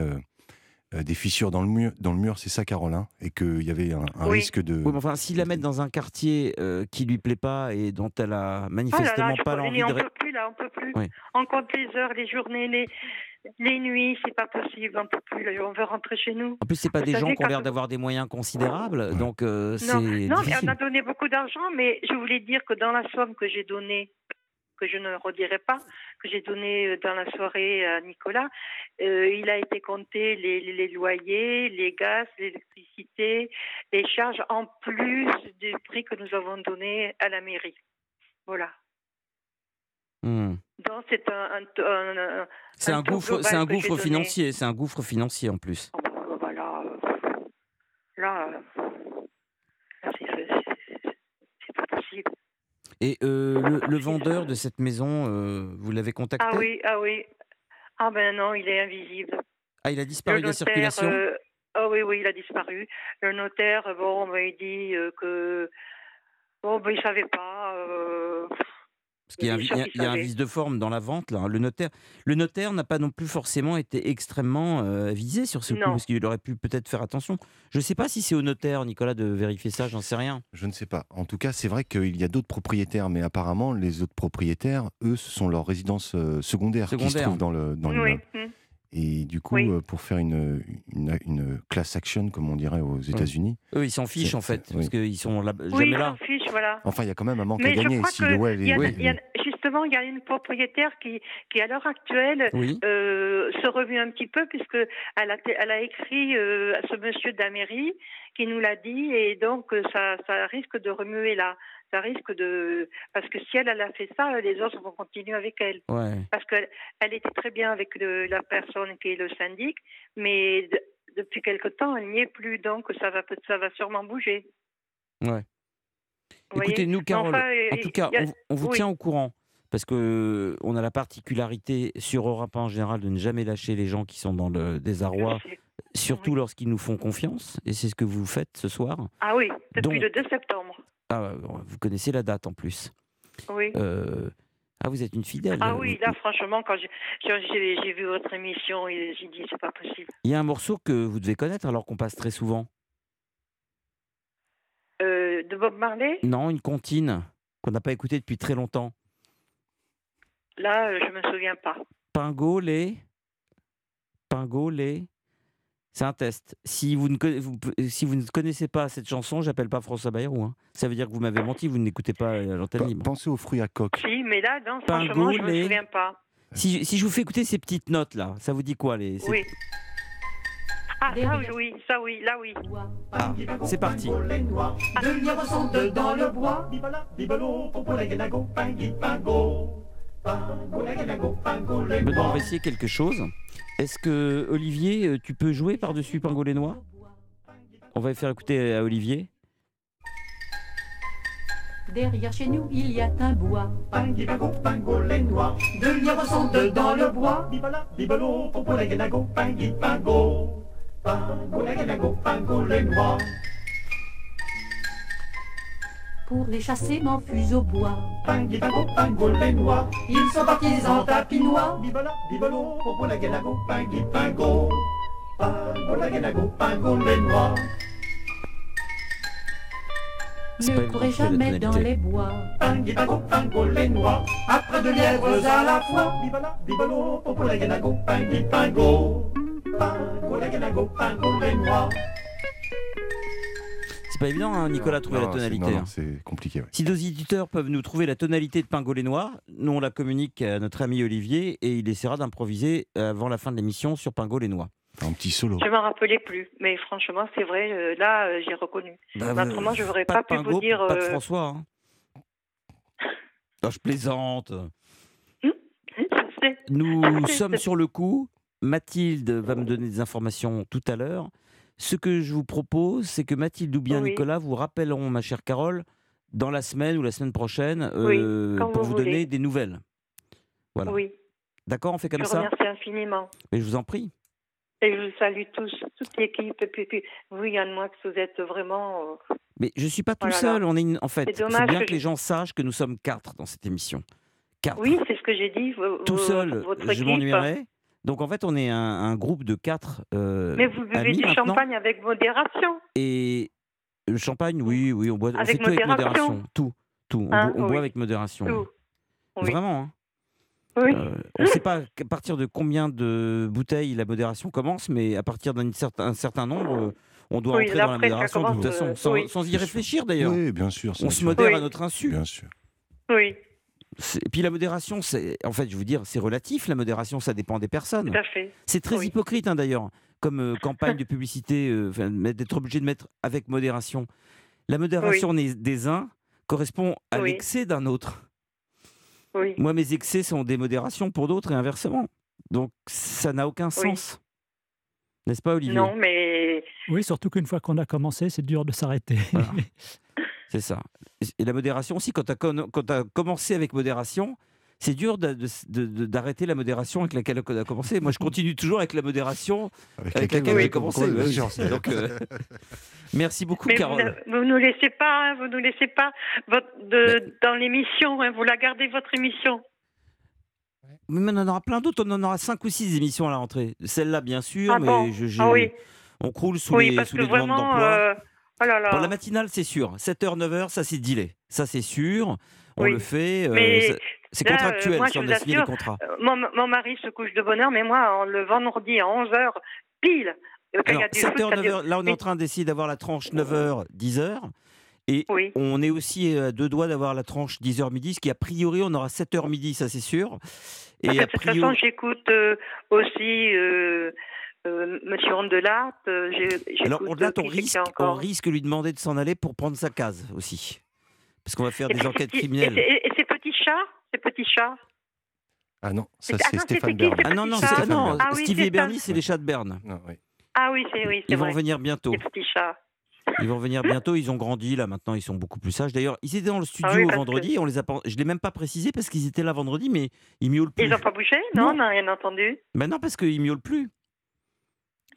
euh, des fissures dans le mur. Dans le mur, c'est ça, Carole, hein, et qu'il y avait un, un Oui. risque de. Oui, mais enfin, s'ils la mettent dans un quartier euh, qui lui plaît pas et dont elle a Oh là manifestement là, je pas peux- l'envie on de... ré- peut plus là, on peut plus. Oui. On compte les heures, les journées, les, les nuits, c'est pas possible, on peut plus. on veut rentrer chez nous. En plus, c'est pas Vous des gens qui ont l'air d'avoir des moyens considérables, donc euh, c'est Non, non, mais on a donné beaucoup d'argent, mais je voulais dire que dans la somme que j'ai donnée, que je ne redirai pas, que j'ai donnée euh, dans la soirée à Nicolas, euh, il a été compté les, les- les loyers, les gaz, l'électricité, les charges en plus du prix que nous avons donné à la mairie. Voilà. Hmm. Donc c'est un, un- un- un- C'est un taux gouffre, c'est un donné. financier, c'est un gouffre financier en plus. Oh, bah, bah, là, euh, là, euh, c'est pas possible. Et euh, le, le vendeur de cette maison, euh, vous l'avez contacté? Ah oui, ah oui. Ah ben non, il est invisible. Ah, il a disparu de la circulation? euh, Ah oui, oui, il a disparu. Le notaire, bon, ben, il dit que bon, ben, il savait pas. Parce qu'il y a, un, bien vi- sûr il y a- qu'il il y a un savait. vice de forme dans la vente. Là. Le notaire, le notaire n'a pas non plus forcément été extrêmement euh, visé sur ce coup, Non. parce qu'il aurait pu peut-être faire attention. Je ne sais pas si c'est au notaire, Nicolas, de vérifier ça, j'en sais rien. Je ne sais pas. En tout cas, c'est vrai qu'il y a d'autres propriétaires, mais apparemment, les autres propriétaires, eux, ce sont leurs résidences euh, secondaires, qui se trouvent dans le dans Oui, hum. Et du coup, Oui. euh, pour faire une, une, une class action, comme on dirait aux États-Unis, Eux, ils s'en fichent en fait, parce qu'ils sont là, Oui, jamais il là. s'en fiche, voilà. enfin, il y a quand même un manque Mais à gagner. crois Si que le ouais, il les- y a- Oui. il y a- justement, il y a une propriétaire qui, qui à l'heure actuelle, Oui. euh, se remue un petit peu puisque elle a, elle a écrit euh, à ce monsieur de la mairie qui nous l'a dit et donc ça, ça risque de remuer là. Ça risque de parce que si elle, elle a fait ça, les autres vont continuer avec elle. Ouais. Parce qu'elle elle était très bien avec le- la personne qui est le syndic, mais de- depuis quelque temps, elle n'y est plus, donc ça va peut- ça va sûrement bouger. Ouais. Vous Écoutez, nous, Carole, enfin, en tout cas, a- on, on vous oui. tient au courant. Parce que on a la particularité sur Europe 1 en général de ne jamais lâcher les gens qui sont dans le désarroi, surtout lorsqu'ils nous font confiance. Et c'est ce que vous faites ce soir. Ah oui, depuis Donc- le 2 septembre. Ah, vous connaissez la date en plus. Oui. Euh, ah, vous êtes une fidèle. Ah oui, là, franchement, quand j'ai- vu votre émission, j'ai dit, c'est pas possible. Il y a un morceau que vous devez connaître alors qu'on passe très souvent. Euh, de Bob Marley? Non, une comptine qu'on n'a pas écoutée depuis très longtemps. Là, euh, je me souviens pas. Pingolé. Pingolé. C'est un test. Si vous, ne vous- si vous ne connaissez pas cette chanson, j'appelle pas François Bayrou. hein. Ça veut dire que vous m'avez menti, vous n'écoutez pas euh, l'antenne libre. Pensez aux fruits à coque. Si, mais là, non, franchement, je me Pingolé. souviens pas. Si, si je vous fais écouter ces petites notes là, ça vous dit quoi les, ces- Oui. Ah, ça oui, oui, ça oui, là oui. Ah, C'est parti. Dans le bois. Benoît, on va essayer quelque chose. Est-ce que Olivier, euh, tu peux jouer par-dessus Pingolé Noir? On va faire écouter à Olivier. Derrière chez nous, il y a un bois. Pingui, pingo, pingo, les noix. De lièvres sont dans le bois. Bibala, bibalo, popo la guénago, pingui, Pour les chasser, m'enfuis au bois. Pingo, les noix. Ils sont partis en tapinois. Bibala, bibalo, popo la guénago, la les noix. C'est pas Ne courez jamais dans les bois. Les noix. Après deux lièvres à la fois. Bibala, bibalo, popo la guénago, la les noix. C'est pas évident, hein, Nicolas, de trouver la Non, c'est- tonalité. non, non, hein. c'est compliqué. ouais. Si nos éditeurs peuvent nous trouver la tonalité de Pingolé Noir, nous on la communique à notre ami Olivier et il essaiera d'improviser avant la fin de l'émission sur Pingolé Noir. Un petit solo. Je m'en rappelais plus, mais franchement, c'est vrai, euh, là, euh, j'ai reconnu. Bah, Autrement, je n'aurais pas pas, pu Pingo, vous dire. pas de euh, François. hein. Non, je plaisante. je sais. Nous sommes sur le coup. Mathilde va me donner des informations tout à l'heure. Ce que je vous propose, c'est que Mathilde ou bien Oui. Nicolas vous rappelleront, ma chère Carole, dans la semaine ou la semaine prochaine Oui, euh, pour vous vous donner des nouvelles. Voilà. Oui, D'accord, on fait comme je ça? remercie infiniment. Mais je vous en prie. Et je vous salue tous, toute l'équipe. Et puis, puis vous, Yann Moix, vous êtes vraiment. euh, Mais je suis pas tout seul. On est une- en fait. C'est bien que que les je- gens sachent que nous sommes quatre dans cette émission. Quatre. Oui, c'est ce que j'ai dit. Tout seul, votre je m'ennuierais. Donc en fait, on est un, un groupe de quatre. euh, Mais vous buvez amis du maintenant. champagne avec modération. Et le champagne, oui, oui, on boit. on Avec fait tout avec modération. modération. Tout, tout. On, Hein, bo- on oui. boit avec modération. Tout. Oui. Vraiment. hein. Oui. Euh, on ne sait pas à partir de combien de bouteilles la modération commence, mais à partir d'un certain, nombre, euh, on doit Oui, entrer dans la modération de toute façon, euh, sans, oui. sans y réfléchir d'ailleurs. Oui, bien sûr. On bien se modère à notre insu. Bien sûr. Oui, Et puis la modération, c'est, en fait, je veux dire, c'est relatif. La modération, ça dépend des personnes. tout à fait. C'est très Oui. hypocrite hein, d'ailleurs, comme euh, campagne de publicité, euh, d'être obligé de mettre avec modération. La modération des- des uns correspond à Oui. l'excès d'un autre. Oui. Moi, mes excès sont des modérations pour d'autres et inversement. Donc, ça n'a aucun Oui. sens. N'est-ce pas, Olivier? Non, mais Oui, surtout qu'une fois qu'on a commencé, c'est dur de s'arrêter. Voilà. C'est ça. Et la modération aussi, quand tu as, commencé avec modération, c'est dur d'arrêter la modération avec laquelle on a commencé. Moi, je continue toujours avec la modération Avec avec laquelle j'ai commencé. oui. Donc, euh, merci beaucoup, mais vous, Carole. ne- vous nous laissez pas, hein, vous nous laissez pas votre, de, dans l'émission. hein, vous la gardez votre émission. Mais on en aura plein d'autres. On en aura cinq ou six émissions à la rentrée. Celle-là, bien sûr, Ah mais bon je, je- Ah oui. on croule sous Oui, les, parce sous que les demandes vraiment, d'emploi. euh, oh là là. Pour la matinale, c'est sûr. 7h, 9h, ça c'est dealé. Ça c'est sûr. On Oui. le fait. euh, Mais ça- c'est euh, contractuel moi, si on a signé les contrats. euh, Mon, mon mari se couche de bonne heure, mais moi, le vendredi à 11h, pile. euh, Alors, a du foot, 7h, ça dure- 9h, là on est en train d'essayer d'avoir la tranche 9h, 10h. Et Oui. on est aussi à deux doigts d'avoir la tranche 10h midi, ce qui a priori on aura 7h midi, ça c'est sûr. Et a de toute priori, façon, j'écoute euh, aussi euh, Monsieur Rondelat. euh, j'ai- alors on, là, euh, on risque, on de lui demander de s'en aller pour prendre sa case aussi. Parce qu'on va faire Et des enquêtes criminelles. Et, et- et ces petits chats Ces petits chats Ah non, ça Ah c'est non, Stéphane Bern. Ah non, non, ah non, Ah oui, Stevie c'est et Bernie, c'est les chats de Berne. Non, oui. Ah oui, c'est oui, c'est Ils vont vrai. venir bientôt. Ces petits chats. Ils vont venir bientôt, ils ont grandi, là maintenant ils sont beaucoup plus sages. D'ailleurs, ils étaient dans le studio Ah oui, vendredi, on les a pas... je ne l'ai même pas précisé parce qu'ils étaient là vendredi, mais ils miaulent plus. Ils n'ont pas bougé? Non, on n'a rien entendu. Ben non, parce qu'ils miaulent plus.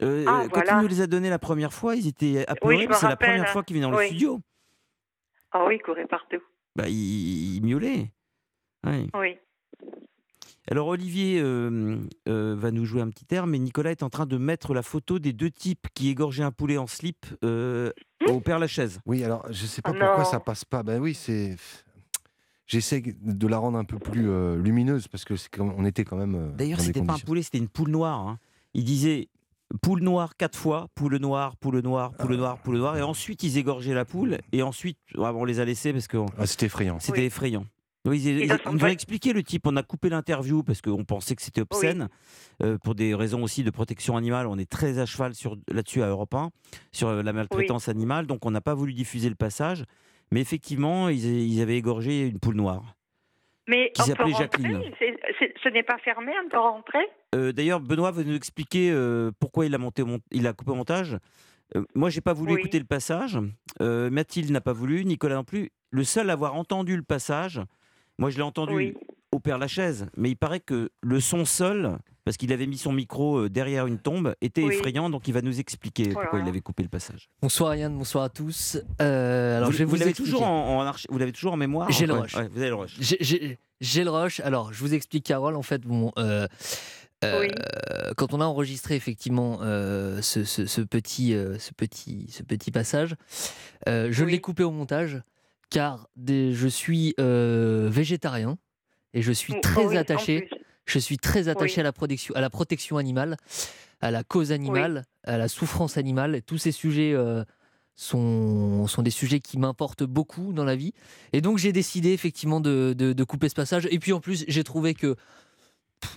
Euh, Ah, quand voilà. il nous les a donnés la première fois, ils étaient Oui, apeurés, que c'est la première fois qu'ils venaient dans le Oui. studio. Ah oui, ils couraient partout. Bah, ils, ils miaulaient. Ouais. Oui. Alors Olivier euh, euh, va nous jouer un petit air, mais Nicolas est en train de mettre la photo des deux types qui égorgeaient un poulet en slip euh, au Père Lachaise. Oui, alors je sais pas Oh pourquoi non. ça passe pas. Ben oui, c'est. J'essaie de la rendre un peu plus euh, lumineuse parce que c'est comme on était quand même. euh, D'ailleurs, c'était pas un poulet, c'était une poule noire. hein. Il disait poule noire quatre fois, poule noire, poule noire, poule noire, poule noire, et ensuite ils égorgeaient la poule, et ensuite ah, on les a laissés parce que Ah, c'était effrayant. c'était Oui. effrayant. Oui, ils, ils- dans ils son nous ont vrai- expliqué le type. On a coupé l'interview parce qu'on pensait que c'était obscène. euh, pour des raisons aussi de protection animale. On est très à cheval sur, là-dessus à Europe 1, sur euh, la maltraitance animale. Donc on n'a pas voulu diffuser le passage. Mais effectivement, ils, ils avaient égorgé une poule noire. Mais Qui s'appelait Jacqueline. Ce n'est pas fermé, on peut rentrer Euh, D'ailleurs, Benoît va nous expliquer euh, pourquoi il a, monté il a coupé au montage. Euh, moi, j'ai pas voulu Oui. écouter le passage. Euh, Mathilde n'a pas voulu, Nicolas non plus. Le seul à avoir entendu le passage, moi, je l'ai entendu Oui. Au Père Lachaise. Mais il paraît que le son seul, parce qu'il avait mis son micro euh, derrière une tombe, était Oui. effrayant. Donc, il va nous expliquer Oh pourquoi il avait coupé le passage. Bonsoir Yann, bonsoir à tous. Euh, alors vous je vais vous, l'avez toujours en, en archi- vous l'avez toujours en mémoire J'ai le rush. ouais, vous avez le rush. J'ai- le rush. Alors, je vous explique, Carole. En fait, bon, euh, euh, Oui. quand on a enregistré effectivement euh, ce, ce- ce petit, euh, ce petit, ce petit passage, euh, je Oui. l'ai coupé au montage car des- je suis euh, végétarien et je suis Oh, très oui, attaché. Je suis très attaché Oui. à la protection, à la protection animale, à la cause animale, à la souffrance animale. Et tous ces sujets euh, sont, sont des sujets qui m'importent beaucoup dans la vie. Et donc j'ai décidé effectivement de, de- de couper ce passage. Et puis en plus, j'ai trouvé que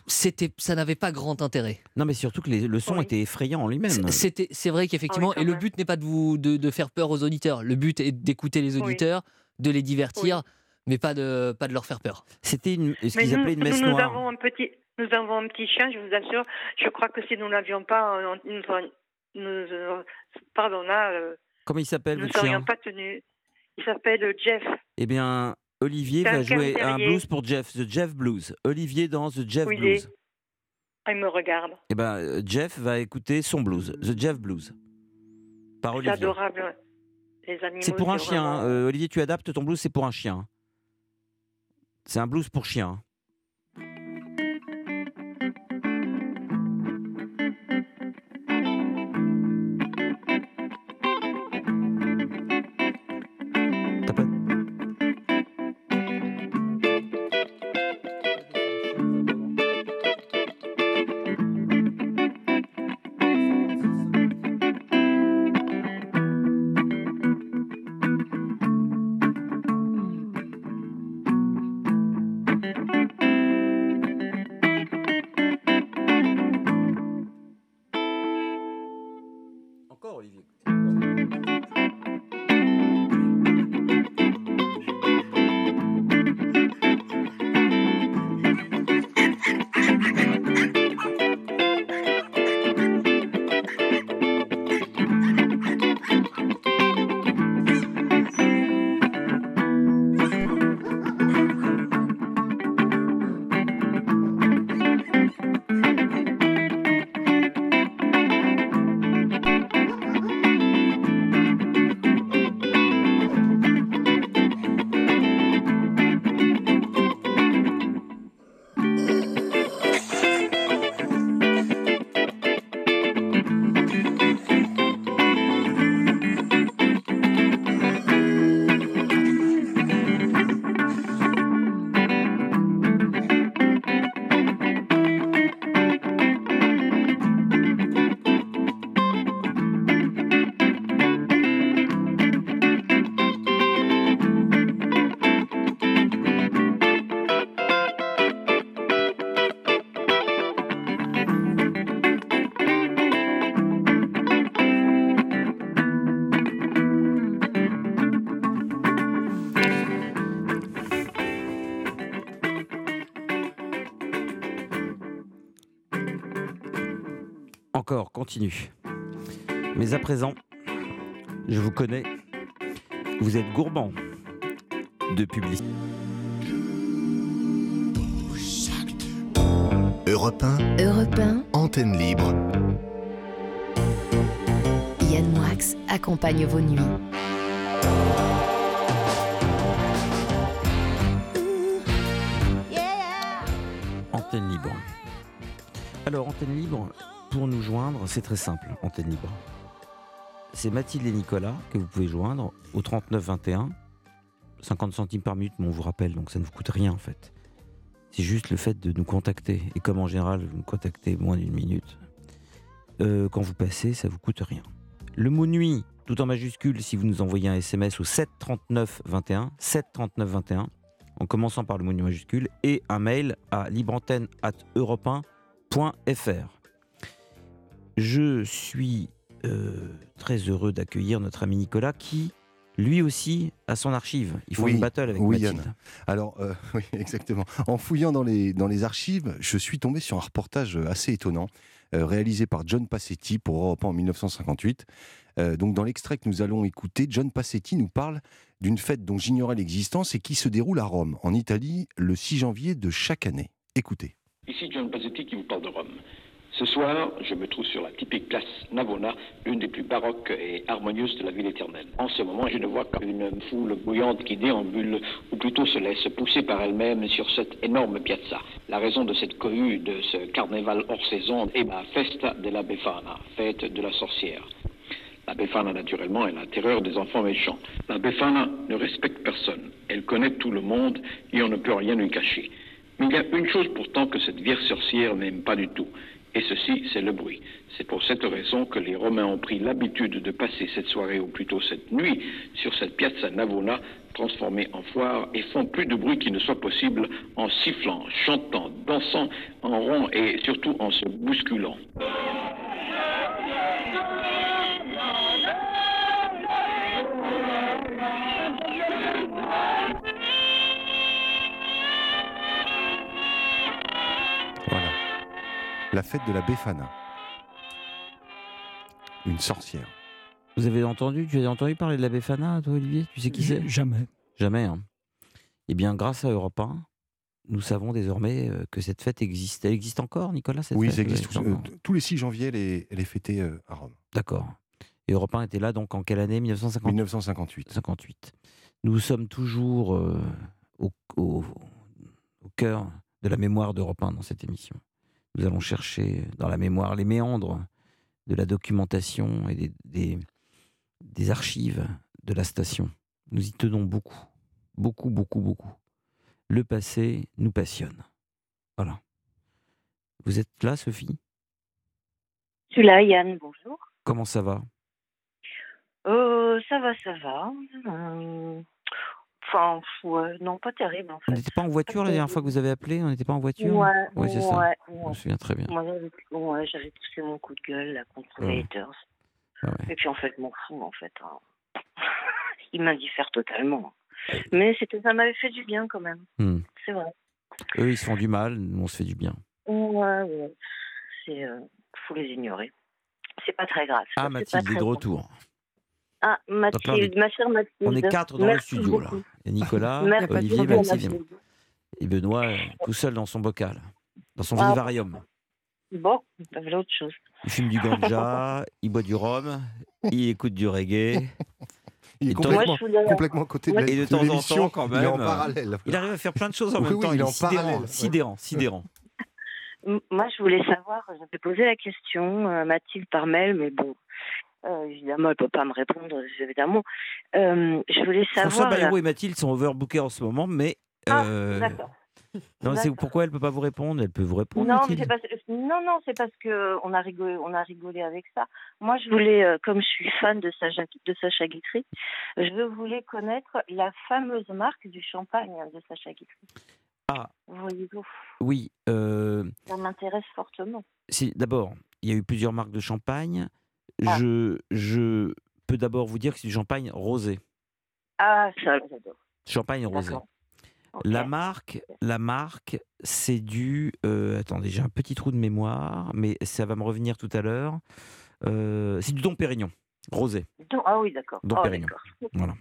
c'était, ça n'avait pas grand intérêt. Non, mais surtout que les- le son Oui. était effrayant en lui-même. C'est- C'était, c'est vrai qu'effectivement, oui, et le but n'est pas de vous de, de faire peur aux auditeurs. Le but est d'écouter les Oui. auditeurs, de les divertir, mais pas de, pas de leur faire peur. C'était une- ce qu'ils nous, appelaient une messe nous, nous noire. avons un petit, nous avons un petit chien, je vous assure. Je crois que si nous l'avions pas, nous, nous, euh, pardon là, euh, Comment il s'appelle, nous serions pas tenus. Il s'appelle Jeff. Eh bien, Olivier C'est va jouer un blues pour Jeff, The Jeff Blues. Olivier dans The Jeff Blues. il me regarde. Eh ben, euh, Jeff va écouter son blues, The Jeff Blues. Par C'est Olivier. adorable. Les animaux. C'est pour un c'est chien. hein. Euh, Olivier, tu adaptes ton blues, c'est pour un chien. C'est un blues pour chien. Continue. Mais à présent, je vous connais. Vous êtes gourmand de publicité. Europe 1, Europe 1, antenne libre. Yann Moix accompagne vos nuits. Antenne libre. Alors, antenne libre, c'est très simple, antenne libre. C'est Mathilde et Nicolas que vous pouvez joindre au 39 21. 50 centimes par minute, mais on vous rappelle, donc ça ne vous coûte rien en fait. C'est juste le fait de nous contacter. Et comme en général, vous nous contactez moins d'une minute, euh, quand vous passez, ça vous coûte rien. Le mot nuit, tout en majuscule, si vous nous envoyez un SMS au 739 21, 739 21, en commençant par le mot nuit majuscule, et un mail à libreantenne.europe1.fr. Je suis euh, très heureux d'accueillir notre ami Nicolas qui, lui aussi, a son archive. Font Oui, une battle avec oui, Mathilde. Yann. Alors, euh, oui, exactement. En fouillant dans les, dans les archives, je suis tombé sur un reportage assez étonnant, euh, réalisé par John Passetti pour Europe 1 en 1958. Euh, donc, dans l'extrait que nous allons écouter, John Passetti nous parle d'une fête dont j'ignorais l'existence et qui se déroule à Rome, en Italie, le 6 janvier de chaque année. Écoutez. Ici John Passetti qui vous parle de Rome. Ce soir, je me trouve sur la typique place Navona, l'une des plus baroques et harmonieuses de la ville éternelle. En ce moment, je ne vois qu'une foule bouillante qui déambule, ou plutôt se laisse pousser par elle-même sur cette énorme piazza. La raison de cette cohue, de ce carnaval hors saison, est la Festa della Befana, fête de la sorcière. La Befana, naturellement, est la terreur des enfants méchants. La Befana ne respecte personne. Elle connaît tout le monde et on ne peut rien lui cacher. Mais il y a une chose pourtant que cette vierge sorcière n'aime pas du tout. Et ceci, c'est le bruit. C'est pour cette raison que les Romains ont pris l'habitude de passer cette soirée, ou plutôt cette nuit, sur cette piazza Navona, transformée en foire, et font plus de bruit qu'il ne soit possible en sifflant, chantant, dansant en rond et surtout en se bousculant. La fête de la Befana. Une sorcière. Vous avez entendu, tu as entendu parler de la Befana, toi, Olivier? Tu sais qui c'est? Jamais. Jamais. hein. Eh bien, grâce à Europe 1, nous savons désormais euh, que cette fête existe. Elle existe encore, Nicolas cette Oui, fête ça existe. Elle euh, tous les 6 janvier, elle est, elle est fêtée euh, à Rome. D'accord. Et Europe 1 était là donc en quelle année? 1950 1958. 58. Nous sommes toujours euh, au, au- au cœur de la mémoire d'Europe 1 dans cette émission. Nous allons chercher dans la mémoire les méandres de la documentation et des, des- des archives de la station. Nous y tenons beaucoup, beaucoup, beaucoup, beaucoup. Le passé nous passionne. Voilà. Vous êtes là, Sophie? Je suis là, Yann, bonjour. Comment ça va? Euh, ça va, ça va. Euh, Enfin, ouais, non, pas terrible en On fait. n'était pas en voiture la dernière fois que vous avez appelé On n'était pas en voiture? Ouais, Ouais, c'est ça. ouais, Je me souviens très bien. Moi, j'avais poussé mon coup de gueule là, contre les haters. Ah. Et puis en fait, je m'en fous en fait. hein. Il m'indiffère totalement. Mais ça m'avait fait du bien quand même. Hmm. C'est vrai. Eux, ils se font du mal, nous, on se fait du bien. Ouais, ouais. C'est, euh, faut les ignorer. C'est pas très grave. Ah, Mathilde est de retour. Ah, Mathilde, ma chère Mathilde. On est quatre dans merci le studio, là. Il y a Nicolas, Merci Olivier, beaucoup, Maxime. Mathilde. Et Benoît, euh, tout seul dans son bocal, dans son Ah. vivarium. Bon, ça veut autre chose. Il fume du ganja, il boit du rhum, il écoute du reggae. Il est Et de temps- complètement, Moi, je voulais- complètement à côté de, la, Et de de temps en temps, quand même. Il est en euh, parallèle. Il arrive à faire plein de choses en Oui, même oui, temps. il est en sidérant, parallèle, sidérant, sidérant. Moi, je voulais savoir, j'avais posé la question à Mathilde par mail, mais bon, euh, évidemment, elle peut pas me répondre, évidemment. Euh, je voulais François savoir. là- Bayrou et Mathilde sont overbookés en ce moment, mais. Ah, euh, d'accord. Non, c'est pourquoi elle peut pas vous répondre? Elle peut vous répondre, Non, Mathilde parce... non, non, c'est parce que on a rigolé, on a rigolé avec ça. Moi, je voulais, euh, comme je suis fan de Sacha, de Sacha Guitry, je voulais connaître la fameuse marque du champagne de Sacha Guitry. Ah, Voyez-vous, oui. euh, ça m'intéresse fortement. D'abord, il y a eu plusieurs marques de champagne. Ah. Je, je peux d'abord vous dire que c'est du champagne rosé. Ah, ça, j'adore. Champagne rosé. La marque, la marque, c'est du. euh, attendez, j'ai un petit trou de mémoire, mais ça va me revenir tout à l'heure. Euh, c'est du Dom Pérignon, rosé. Ah oui, d'accord. Dom Oh, Pérignon. d'accord. Voilà.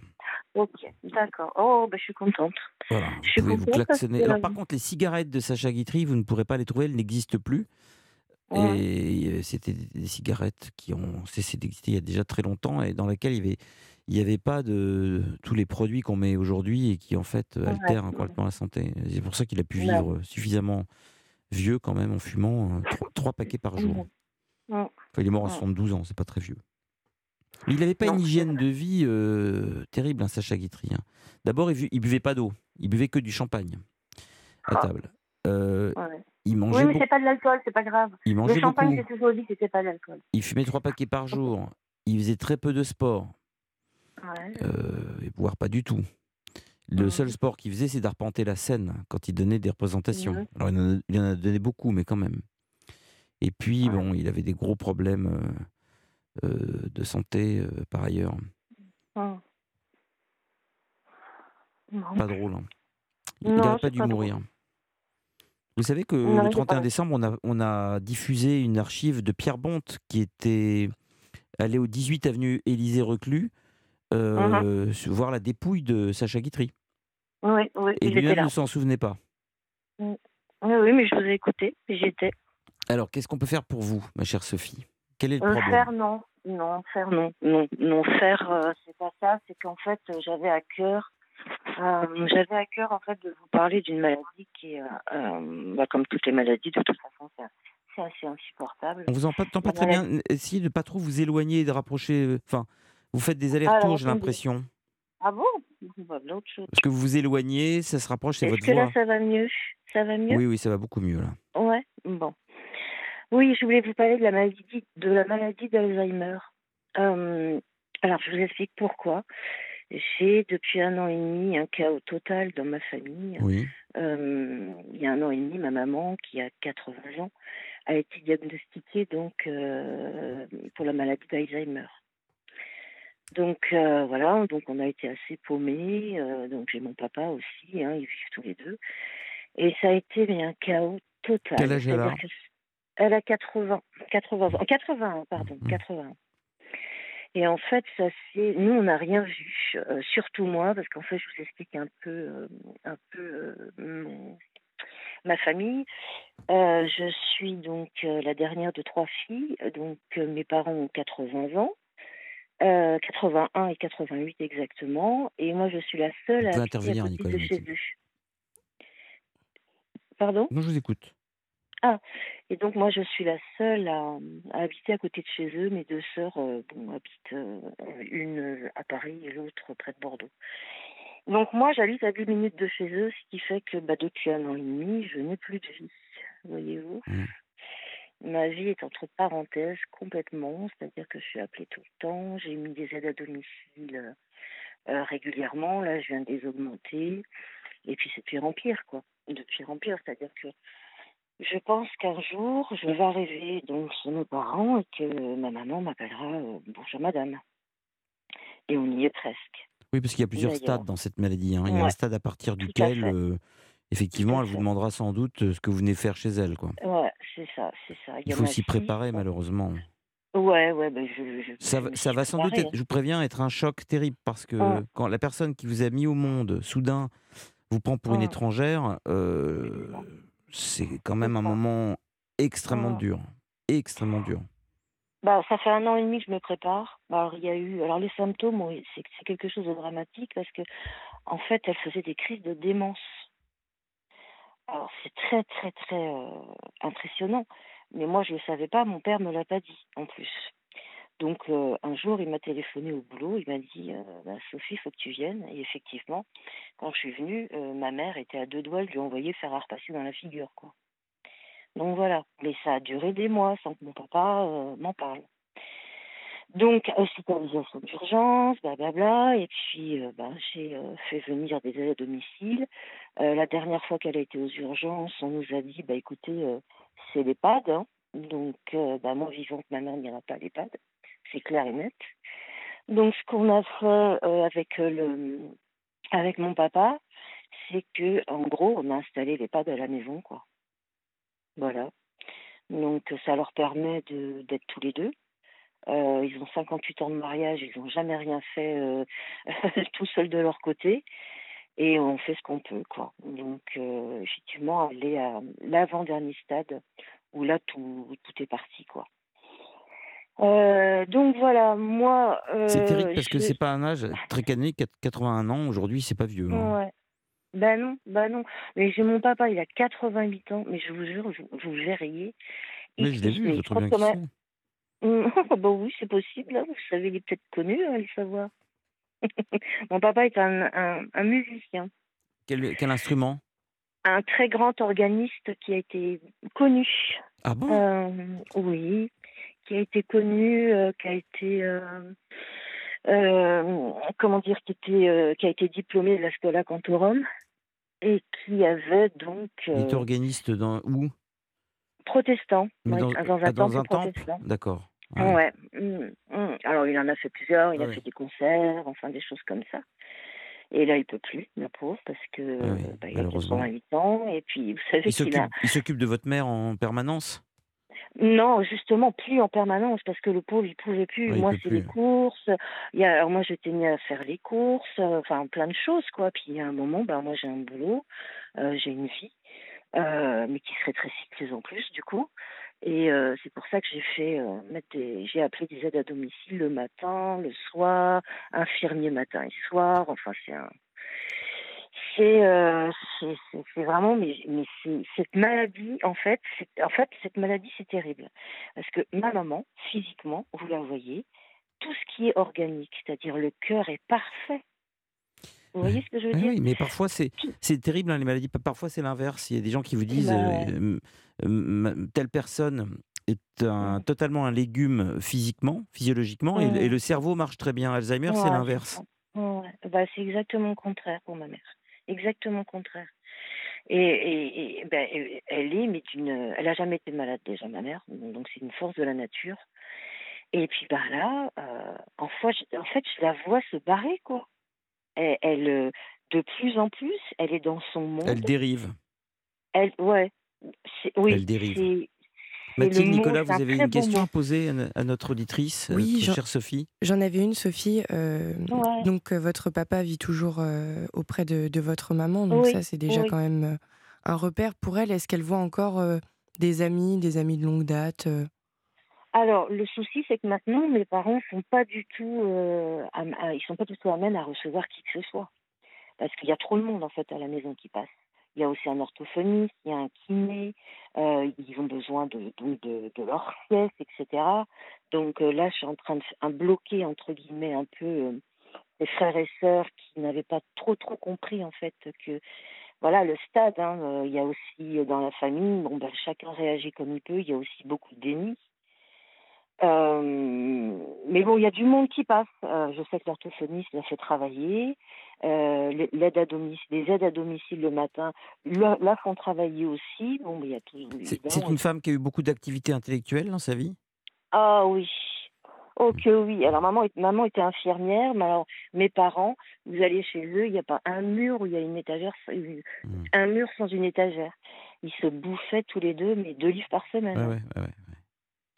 Ok, d'accord. Oh, ben, je suis contente. Voilà. Je Vous suis pouvez vous contente Alors, par contre, les cigarettes de Sacha Guitry, vous ne pourrez pas les trouver, elles n'existent plus. Ouais. Et c'était des cigarettes qui ont cessé d'exister il y a déjà très longtemps et dans lesquelles il y avait, il y avait pas de tous les produits qu'on met aujourd'hui et qui en fait altèrent ouais. complètement la santé. C'est pour ça qu'il a pu vivre suffisamment vieux quand même en fumant trois, trois paquets par jour. Enfin, il est mort à Ouais. 72 ans, c'est pas très vieux. Il n'avait pas Non, une hygiène de vie euh, terrible, hein, Sacha Guitry. hein. D'abord, il, il buvait pas d'eau, il buvait que du champagne à Ah. table. Euh, Ouais. Il Oui, mangeait, mais beaucoup- c'est pas de l'alcool, c'est pas grave. il Le mangeait champagne, beaucoup. j'ai toujours dit que c'était pas de l'alcool. Il fumait trois paquets par jour. Il faisait très peu de sport, Ouais. euh, voire pas du tout. Le seul sport qu'il faisait, c'est d'arpenter la scène quand il donnait des représentations. Alors, il en, a, il en a donné beaucoup, mais quand même. Et puis, Ouais. bon, il avait des gros problèmes euh, euh, de santé euh, par ailleurs. Non. Pas drôle. hein. Il c'est pas dû pas mourir. Vous savez que Non, le il est 31 pas- décembre, on a, on a diffusé une archive de Pierre Bonte qui était allé au 18 avenue Élisée Reclus euh, Mhm. se- voir la dépouille de Sacha Guitry. Oui, oui, Et lui-même ne s'en souvenait pas. Mm. Oui, oui, mais je vous ai écouté, j'y étais. Alors, qu'est-ce qu'on peut faire pour vous, ma chère Sophie? Quel est le Euh, problème? faire, non. Non, faire, non. Non, non faire, euh, c'est pas ça. C'est qu'en fait, euh, j'avais à cœur, euh, j'avais à cœur, en fait, de vous parler d'une maladie qui euh, bah, comme toutes les maladies, de toute façon, c'est assez insupportable. On vous entend pas très maladie- bien. Essayez de pas trop vous éloigner et de rapprocher. euh, Enfin, vous faites des Alors, allers-retours, j'ai l'impression. Ah bon? Bah, l'autre chose. Parce que vous vous éloignez, ça se rapproche, c'est votre que voix. là, ça va mieux? Ça va mieux? Oui, oui, ça va beaucoup mieux là. Ouais, bon. Oui, je voulais vous parler de la maladie de la maladie d'Alzheimer. Euh, alors, je vous explique pourquoi. J'ai depuis un an et demi un chaos total dans ma famille. Oui. Euh, il y a un an et demi, ma maman, qui a 80 ans, a été diagnostiquée donc euh, pour la maladie d'Alzheimer. Donc euh, voilà, donc on a été assez paumés. donc j'ai mon papa aussi, hein, ils vivent tous les deux. Et ça a été mais un chaos total. Quel âge elle a Elle a 80, 80 ans, 81, pardon, Mmh. 80. Et en fait, ça c'est, nous on n'a rien vu, euh, surtout moi, parce qu'en fait, je vous explique un peu, euh, un peu euh, mon- ma famille. Euh, je suis donc euh, la dernière de trois filles, donc euh, mes parents ont 80 ans. euh, 81 et 88 exactement, et moi je suis la seule à à intervenir, Nicolas de chez eux. Pardon? Non, je vous écoute. Ah, et donc moi je suis la seule à, à habiter à côté de chez eux. Mes deux sœurs euh, bon, habitent euh, une euh, à Paris et l'autre près de Bordeaux. Donc moi j'habite à 10 minutes de chez eux, ce qui fait que bah, depuis un an et demi, je n'ai plus de vie, voyez-vous? Ma vie est entre parenthèses complètement, c'est-à-dire que je suis appelée tout le temps, j'ai mis des aides à domicile euh, régulièrement, là je viens de les augmenter, et puis c'est de pire en pire, quoi. De pire en pire, c'est-à-dire que je pense qu'un jour, je vais arriver donc chez mes parents et que ma maman m'appellera euh, Bonjour madame. Et on y est presque. Oui, parce qu'il y a plusieurs stades dans cette maladie. hein. Il y a un stade à partir tout duquel, euh, effectivement, elle vous demandera sans doute euh, ce que vous venez faire chez elle. Quoi. Ouais, c'est ça, c'est ça. Il faut s'y préparer, malheureusement. Ouais, ouais, ben je, je, Ça, je va- ça sans doute, être, je vous préviens, être un choc terrible parce que quand la personne qui vous a mis au monde, soudain, vous prend pour une étrangère, euh, c'est quand même un moment extrêmement Ouais. dur. Extrêmement dur. Bah, ça fait un an et demi que je me prépare. Bah, alors, il y a eu. Alors, les symptômes, c'est quelque chose de dramatique parce que, en fait, elle faisait des crises de démence. Alors, c'est très, très, très euh, impressionnant. Mais moi, je ne le savais pas. Mon père me l'a pas dit, en plus. Donc, euh, un jour, il m'a téléphoné au boulot. Il m'a dit euh, bah, Sophie, il faut que tu viennes. Et effectivement, quand je suis venue, euh, ma mère était à deux doigts de lui envoyer faire à repasser dans la figure, quoi. Donc voilà, mais ça a duré des mois sans que mon papa euh, m'en parle. Donc, hospitalisation d'urgence, blablabla, et puis ben, j'ai fait venir des aides à domicile. La dernière fois qu'elle a été aux urgences, on nous a dit, bah écoutez, c'est l'EHPAD, hein. donc bah, moi vivante, ma mère n'ira pas à l'EHPAD, c'est clair et net. Donc ce qu'on a fait euh, avec euh, le, avec mon papa, c'est que en gros, on a installé l'EHPAD à la maison, quoi. Voilà. Donc ça leur permet d'être tous les deux. Euh, ils ont 58 ans de mariage, ils n'ont jamais rien fait tout seuls de leur côté. Et on fait ce qu'on peut, quoi. Donc, effectivement, est à l'avant-dernier stade où là, tout, tout est parti, quoi. Euh, donc voilà, moi. C'est terrible euh, parce que je- c'est pas un âge très canonique. 81 ans, aujourd'hui, c'est pas vieux. hein. Ouais. Ben non, ben non. Mais j'ai mon papa, il a 88 ans, mais je vous jure, vous, vous verriez. Mais Il- je l'ai il- vu, je je trouve bien que qui c'est. bah oui, c'est possible. hein. Vous savez, il est peut-être connu, hein, le savoir. Mon papa est un, un, un musicien, Quel, quel instrument? Un très grand organiste qui a été connu. Ah bon? Euh, Oui, qui a été connu, euh, qui a été, euh, euh, comment dire, qui, était, qui a été diplômé de la Scola Cantorum et qui avait donc Il est organiste dans où? Protestant, Mais ouais, dans, dans, un ah, dans temple un protestant. D'accord. Ouais. mm, mm. Alors, il en a fait plusieurs, il a Ouais. fait des concerts, enfin des choses comme ça. Et là, il peut plus, le pauvre, parce que Ah oui, bah, il a malheureusement. 88 ans. Et puis, vous savez Il qu'il s'occupe a. il s'occupe de votre mère en permanence? Non, justement, plus en permanence, parce que le pauvre, il pouvait plus. Ouais, moi, c'est les courses. Il y a, alors, moi, j'étais mis à faire les courses, euh, enfin, plein de choses, quoi. Puis, il y a un moment, bah, moi, j'ai un boulot, euh, j'ai une vie, euh, mais qui se rétrécit de plus en plus, du coup. Et euh, c'est pour ça que j'ai fait euh, mettre des, j'ai appelé des aides à domicile le matin, le soir, infirmier matin et soir. Enfin, c'est un, c'est, euh, c'est, vraiment, mais, mais cette maladie, en fait, c'est, en fait, cette maladie, c'est terrible. Parce que ma maman, physiquement, vous la voyez, tout ce qui est organique, c'est-à-dire le cœur est parfait. Vous voyez ce que je veux dire oui, mais parfois c'est c'est terrible hein, les maladies. Pa- Parfois c'est l'inverse. Il y a des gens qui vous disent Ben, euh, euh, telle personne est un, totalement un légume physiquement, physiologiquement, et, et le cerveau marche très bien. Alzheimer, c'est l'inverse. Ouais, bah, c'est exactement le contraire pour ma mère. Exactement le contraire. Et, et, et, ben, elle- est, mais elle a jamais été malade déjà, ma mère. Donc c'est une force de la nature. Et puis bah là, euh, en, fait, je la vois se barrer quoi. Elle, elle, euh, de plus en plus, elle est dans son monde. Elle dérive. Elle, ouais, oui, Elle dérive. Mathilde, mot, Nicolas, vous avez une question mot. à poser à, notre auditrice, euh, Oui, notre j'en- chère Sophie? J'en avais une, Sophie. euh, Ouais. Donc, euh, votre papa vit toujours euh, auprès de, de votre maman. Donc, Oui, ça, c'est déjà oui. quand même un repère pour elle. Est-ce qu'elle voit encore euh, des amis, des amis de longue date Alors, le souci, c'est que maintenant, mes parents sont pas du tout, euh, am- à- ils sont pas du tout amènes à recevoir qui que ce soit, parce qu'il y a trop de monde en fait à la maison qui passe. Il y a aussi un orthophoniste, il y a un kiné, euh, ils ont besoin de, de, leur sieste, etc. Donc euh, là, je suis en train de bloquer entre guillemets un peu euh, les frères et sœurs qui n'avaient pas trop trop compris en fait que voilà le stade. hein, il y a aussi dans la famille, bon ben chacun réagit comme il peut. Il y a aussi beaucoup de déni. Euh, mais bon, il y a du monde qui passe. Euh, je sais que l'orthophoniste l'a fait travailler. Euh, les- l'aide à domicile, les aides à domicile le matin, là, là font travailler aussi. Bon, il y a tout. C'est une femme qui a eu beaucoup d'activités intellectuelles dans sa vie? Ah oui. Oh que oui. Alors maman, maman était infirmière, mais alors mes parents, vous allez chez eux, il n'y a pas un mur où il y a une étagère, Hmm. un mur sans une étagère. Ils se bouffaient tous les deux, mais deux livres par semaine. Ouais, ouais, ouais.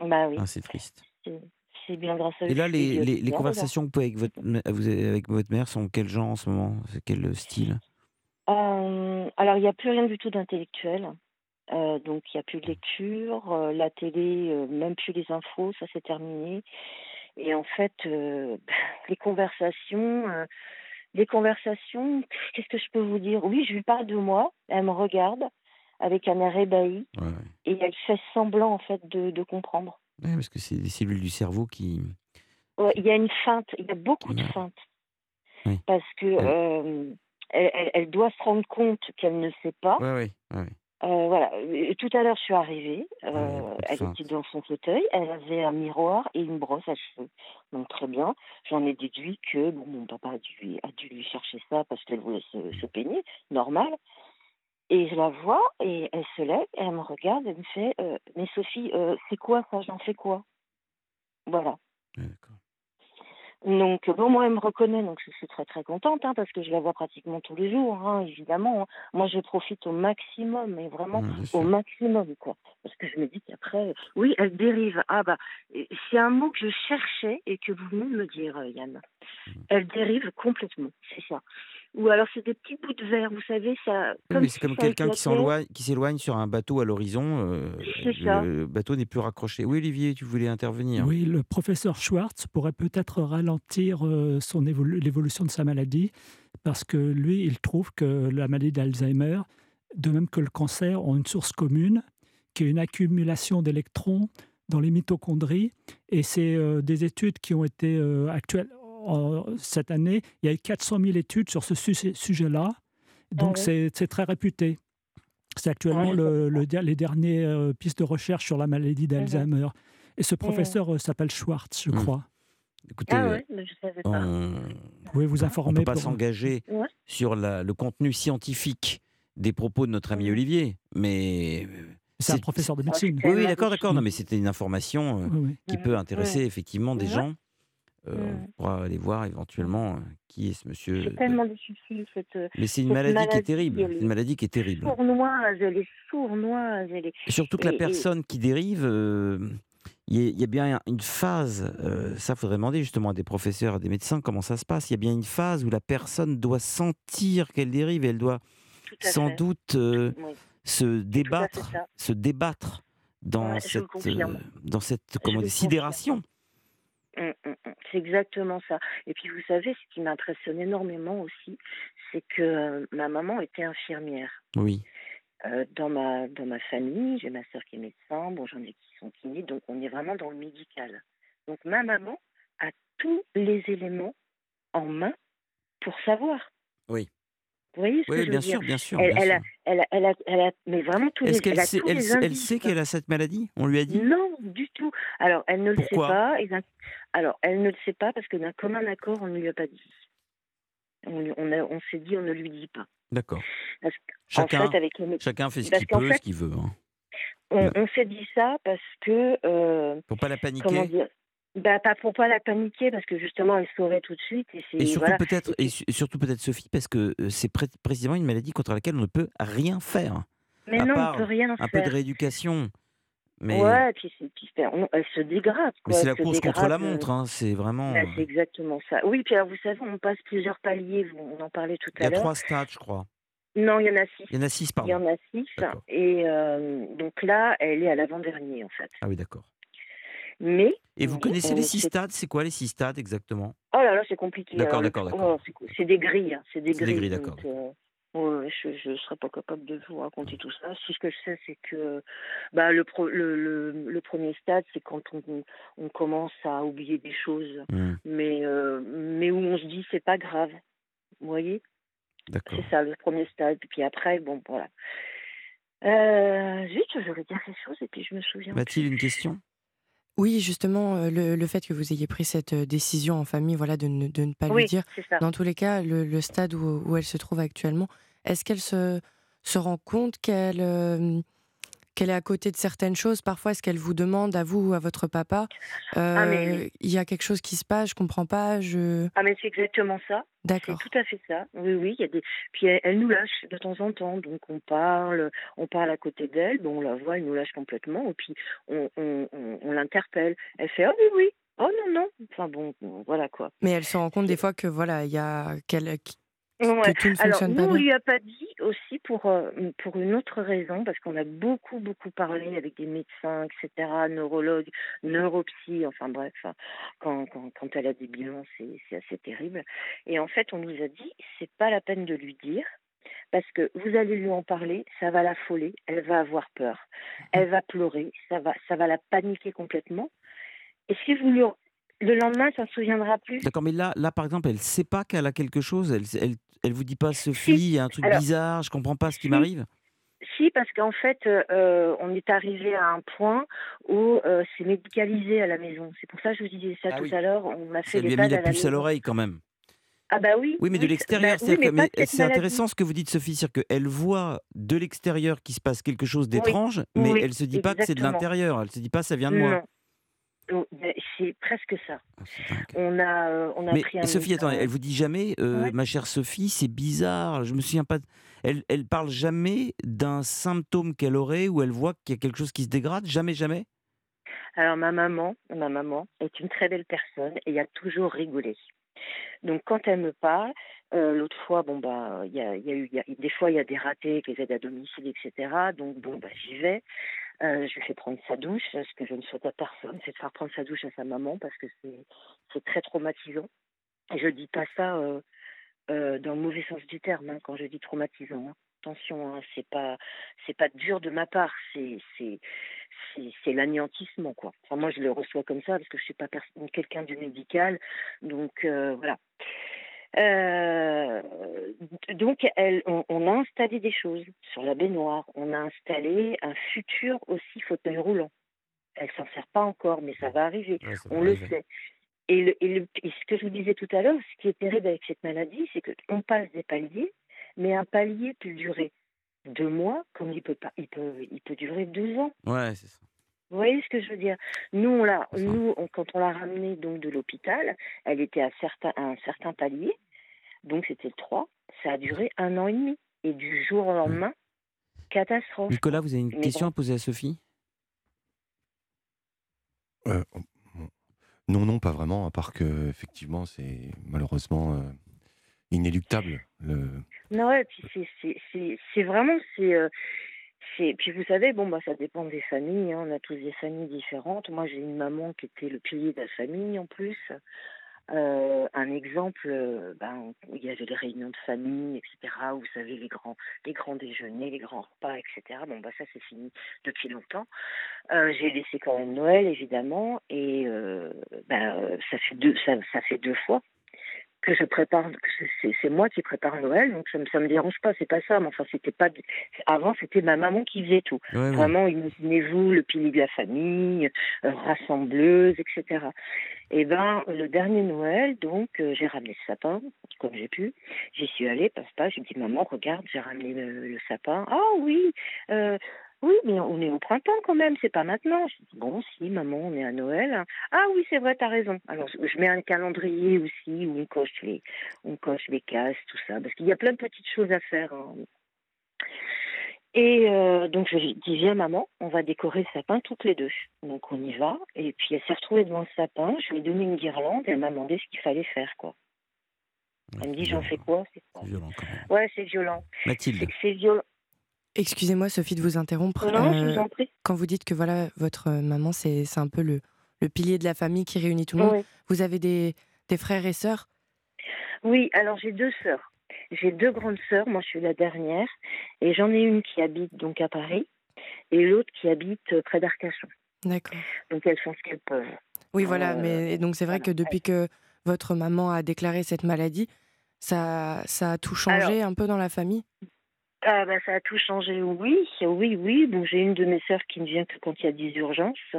Bah oui. Ah, c'est triste. C'est- bien grâce à. Et là, les, les- conversations que vous avez avec votre, mè- vous avez avec votre mère sont quel genre en ce moment? C'est quel style? Euh, alors, il n'y a plus rien du tout d'intellectuel. Euh, donc, il n'y a plus de lecture. euh, la télé, euh, même plus les infos, ça c'est terminé. Et en fait, euh, les conversations, euh, les conversations, qu'est-ce que je peux vous dire? Oui, je lui parle de moi. Elle me regarde avec un air ébahi Ouais, ouais. et elle fait semblant en fait de, de comprendre. Ouais, parce que c'est des cellules du cerveau qui. Ouais, Il y a une feinte, il y a beaucoup de feintes. Oui. Parce que euh, elle, elle- elle doit se rendre compte qu'elle ne sait pas. Ouais, ouais. Euh, voilà. Et tout à l'heure, je suis arrivée. euh, elle était dans son fauteuil. Elle avait un miroir et une brosse à cheveux. Donc très bien. J'en ai déduit que bon, mon papa a dû, a dû lui chercher ça parce qu'elle voulait se, se peigner, normal. Et je la vois et elle se lève, et elle me regarde, elle me fait euh, Mais Sophie, euh, c'est quoi ça? J'en fais quoi? Voilà. Donc, bon, moi, elle me reconnaît, donc je suis très, très contente, hein, parce que je la vois pratiquement tous les jours, hein, évidemment. hein. Moi, je profite au maximum, mais vraiment au maximum, quoi. Parce que je me dis qu'après, oui, elle dérive. Ah, bah, c'est un mot que je cherchais et que vous venez de me dire, euh, Yann. Elle dérive complètement, c'est ça. Ou alors, c'est des petits bouts de verre, vous savez, ça. Oui, mais si c'est comme quelqu'un qui s'éloigne sur un bateau à l'horizon. euh, C'est ça. le bateau n'est plus raccroché. Oui, Olivier, tu voulais intervenir Oui, le professeur Schwartz pourrait peut-être ralentir euh, son évolu- l'évolution de sa maladie, parce que lui, il trouve que la maladie d'Alzheimer, de même que le cancer, ont une source commune, qui est une accumulation d'électrons dans les mitochondries. Et c'est euh, des études qui ont été euh, actuelles cette année. Il y a eu 400 000 études sur ce su- sujet-là. Donc, oui. c'est très réputé. C'est actuellement Ouais, le, le der- les dernières euh, pistes de recherche sur la maladie d'Alzheimer. Et ce professeur euh, s'appelle Schwartz, je Mhm. crois. Écoutez, Ah ouais, mais je savais pas. on Vous pouvez vous ne informer. peut pas pour- s'engager Ouais. sur la- le contenu scientifique des propos de notre ami Olivier, mais C'est un professeur de médecine. Oui, oui, d'accord, d'accord. Non, mais c'était une information euh, Oui, oui. qui peut intéresser effectivement des gens. Euh, Ouais. On pourra aller voir éventuellement euh, qui est ce monsieur. Tellement de soucis, cette. Mais c'est une cette maladie, qui est terrible. est Une maladie qui est terrible. Sournoise, elle est sournoise, elle est. Et surtout que la et- personne qui dérive, euh, il y, a- il y a bien une phase, euh, ça faudrait demander justement à des professeurs, à des médecins comment ça se passe. Il y a bien une phase où la personne doit sentir qu'elle dérive et elle doit sans fait. doute euh, Oui. se débattre, se débattre dans Ouais, cette, euh, dans cette comment sidération. C'est exactement ça. Et puis vous savez, ce qui m'impressionne énormément aussi, c'est que euh, ma maman était infirmière. Oui. Euh, dans ma dans ma famille, j'ai ma sœur qui est médecin, bon j'en ai qui sont kinés, donc on est vraiment dans le médical. Donc ma maman a tous les éléments en main pour savoir. Oui. Vous voyez ce Oui, que je bien veux dire? sûr, bien sûr, Elle, bien elle, sûr. elle, elle, a, elle a- mais vraiment tous les. Elle sait, tous elle, les sait- elle indices. sait qu'elle a cette maladie? On lui a dit? Non, du tout. Alors, elle ne le sait pas. d'un- Alors, elle ne le sait pas parce que d'un commun accord, on ne lui a pas dit. On, on, on s'est dit, on ne lui dit pas. D'accord. Chacun, fait, avec chacun fait ce qu'il peut, fait, ce qu'il veut. hein. on, on s'est dit ça parce que. euh, Pour pas la paniquer? comment dire? Bah, pas pour pas la paniquer parce que justement elle saurait tout de suite et Et surtout voilà. peut-être, et su- surtout peut-être Sophie, parce que euh, c'est pré- précisément une maladie contre laquelle on ne peut rien faire. Mais à non, on part peut rien un peu de faire. rééducation. Mais, Ouais, puis, c'est- puis c'est- on- elle se dégrade. mais c'est la se course contre la euh, montre, hein, c'est vraiment. bah, c'est exactement ça. Oui, puis alors, vous savez, on passe plusieurs paliers. On en parlait tout Il y à a l'heure. trois stades, je crois. Non, il y en a six. Il y en a six, Il y pardon. en a six. Et euh, donc là, elle est à l'avant-dernier, en fait. Ah oui, d'accord. Mais. Et vous connaissez on les six stades C'est quoi les six stades exactement? Oh là là, c'est compliqué. D'accord, le- d'accord, d'accord. oh, c'est co- c'est des grilles. hein, C'est des grilles. grilles, d'accord. euh, je ne serais pas capable de vous raconter tout ça. Si ce que je sais, c'est que bah, le, pro- le, le, le premier stade, c'est quand on, on commence à oublier des choses, Hmm, mais, euh, mais où on se dit c'est pas grave. Vous voyez? D'accord. C'est ça, le premier stade. Puis après, bon, voilà. Euh, zut, je voulais dire quelque chose et puis je me souviens. Mathilde, une question? Oui, justement, euh, le, le fait que vous ayez pris cette euh, décision en famille, voilà, de ne, de ne pas Oui, lui dire. Dans tous les cas, le, le stade où, où elle se trouve actuellement, est-ce qu'elle se, se rend compte qu'elle euh, qu'elle est à côté de certaines choses Parfois, est-ce qu'elle vous demande à vous ou à votre papa Ah, mais euh. Il y a quelque chose qui se passe, je comprends pas. Je... Ah, mais c'est exactement ça. D'accord. C'est tout à fait ça. Oui, oui, il y a des. Puis elle, elle nous lâche de temps en temps, donc on parle, on parle à côté d'elle, bon, on la voit, elle nous lâche complètement, et puis on, on, on, on l'interpelle. Elle fait ah oui, oui, oh non, non. Enfin bon, voilà quoi. Mais elle se rend compte des fois que voilà, il y a qu'elle Ouais. que tout ne Alors, nous, on lui a pas dit aussi pour, euh, pour une autre raison, parce qu'on a beaucoup, beaucoup parlé avec des médecins, etc., neurologues, neuropsy, enfin bref, hein, quand, quand, quand elle a des bilans, c'est c'est assez terrible. Et en fait, on nous a dit, c'est pas la peine de lui dire, parce que vous allez lui en parler, ça va l'affoler, elle va avoir peur, elle va pleurer, ça va, ça va la paniquer complètement. Et si vous lui... Le lendemain, ça ne se souviendra plus. D'accord, mais là, là, par exemple, elle sait pas qu'elle a quelque chose. Elle, elle, elle vous dit pas, Sophie, il y a un truc Alors, bizarre, je comprends pas ce qui si. m'arrive. Si, parce qu'en fait, euh, on est arrivé à un point où euh, c'est médicalisé à la maison. C'est pour ça que je vous disais ça Ah tout oui. à l'heure. On a fait Ça lui a mis la puce à l'oreille quand même. Ah bah oui. Oui, mais de l'extérieur. bah oui, c'est intéressant ce que vous dites, Sophie, c'est-à-dire qu'elle voit de l'extérieur qu'il se passe quelque chose d'étrange, mais elle se dit pas que c'est de l'intérieur. Elle se dit pas, ça vient de moi. Non. C'est presque ça. On a, euh, on a Mais pris un Sophie, attends, elle vous dit jamais, euh, Ouais. ma chère Sophie, c'est bizarre, je me souviens pas. Elle, elle parle jamais d'un symptôme qu'elle aurait où elle voit qu'il y a quelque chose qui se dégrade Jamais, jamais? Alors ma maman, ma maman est une très belle personne et a toujours rigolé. Donc quand elle me parle, euh, l'autre fois, bon bah, il y a, il y a eu, il y a- des fois il y a des ratés les aides à domicile, etc. Donc bon bah j'y vais. Euh, je lui fais prendre sa douche. Ce que je ne souhaite à personne, c'est de faire prendre sa douche à sa maman parce que c'est très traumatisant. Je dis pas ça euh, euh, dans le mauvais sens du terme hein, quand je dis traumatisant. hein. Attention, hein, c'est pas dur de ma part, c'est c'est l'anéantissement quoi. Enfin moi je le reçois comme ça parce que je suis pas quelqu'un du médical, donc voilà. Euh, donc, elle, on, on a installé des choses sur la baignoire. On a installé un futur aussi fauteuil roulant. Elle s'en sert pas encore, mais ça va arriver. Ouais, ça va on le arriver. sait. Et, le- et le- et ce que je vous disais tout à l'heure, ce qui est terrible avec cette maladie, c'est qu'on passe des paliers, mais un palier peut durer deux mois, comme il peut pas, il peut, il peut durer deux ans. Ouais, c'est ça. Vous voyez ce que je veux dire? Nous, on l'a, nous, on- quand on l'a ramenée donc de l'hôpital, elle était à un certain palier, donc c'était le 3. Ça a duré un an et demi. Et du jour au lendemain, catastrophe. Nicolas, vous avez une Mais question bon. à poser à Sophie? Euh, non, non, pas vraiment, à part que effectivement, c'est malheureusement euh, inéluctable. Le... Non, ouais, puis c'est, vraiment, c'est, euh, c'est, puis vous savez, bon, bah, ça dépend des familles, hein, on a tous des familles différentes. Moi, j'ai une maman qui était le pilier de la famille en plus. Euh, un exemple, euh, ben, il y avait les réunions de famille, etc., où vous savez, les grands, les grands déjeuners, les grands repas, etc. Bon, bah, ça, c'est fini depuis longtemps. Euh, j'ai laissé quand même Noël, évidemment, et euh, ben, euh, ça, fait deux, ça, ça fait deux fois que je prépare, c'est- moi qui prépare Noël, donc ça me, ça me dérange pas, c'est pas ça, mais enfin, c'était pas, avant, c'était ma maman qui faisait tout. Ouais, ouais. Vraiment, imaginez-vous le pilier de la famille, euh, rassembleuse, etc. Et ben, le dernier Noël, donc, euh, j'ai ramené le sapin, comme j'ai pu. J'y suis allée, passe-pas, j'ai dit, maman, regarde, j'ai ramené le, le sapin. Ah oui, euh, oui, mais on est au printemps quand même, c'est pas maintenant. Je dis, bon, si, maman, on est à Noël. Ah oui, c'est vrai, t'as raison. Alors, je mets un calendrier aussi où on coche les, on coche les cases, tout ça, parce qu'il y a plein de petites choses à faire. hein. Et euh, donc je dis viens maman, on va décorer le sapin toutes les deux. Donc on y va. Et puis elle s'est retrouvée devant le sapin. Je lui ai donné une guirlande. Et elle m'a demandé ce qu'il fallait faire quoi. Elle me dit j'en fais quoi C'est violent quand même. Ouais, c'est violent. Mathilde. C'est violent. Excusez-moi, Sophie, de vous interrompre. Non, je Euh, vous en prie. Quand vous dites que voilà, votre euh, maman, c'est un peu le, le pilier de la famille qui réunit tout le monde, Oui. vous avez des, des frères et sœurs? Oui, alors j'ai deux sœurs. J'ai deux grandes sœurs, moi je suis la dernière, et j'en ai une qui habite donc à Paris, et l'autre qui habite euh, près d'Arcachon. D'accord. Donc elles font ce qu'elles peuvent. Oui, voilà, Euh, mais donc c'est vrai que depuis que votre maman a déclaré cette maladie, ça, ça a tout changé un peu dans la famille? Ah bah ça a tout changé, oui, oui, oui. Bon, j'ai une de mes sœurs qui ne vient que quand il y a des urgences.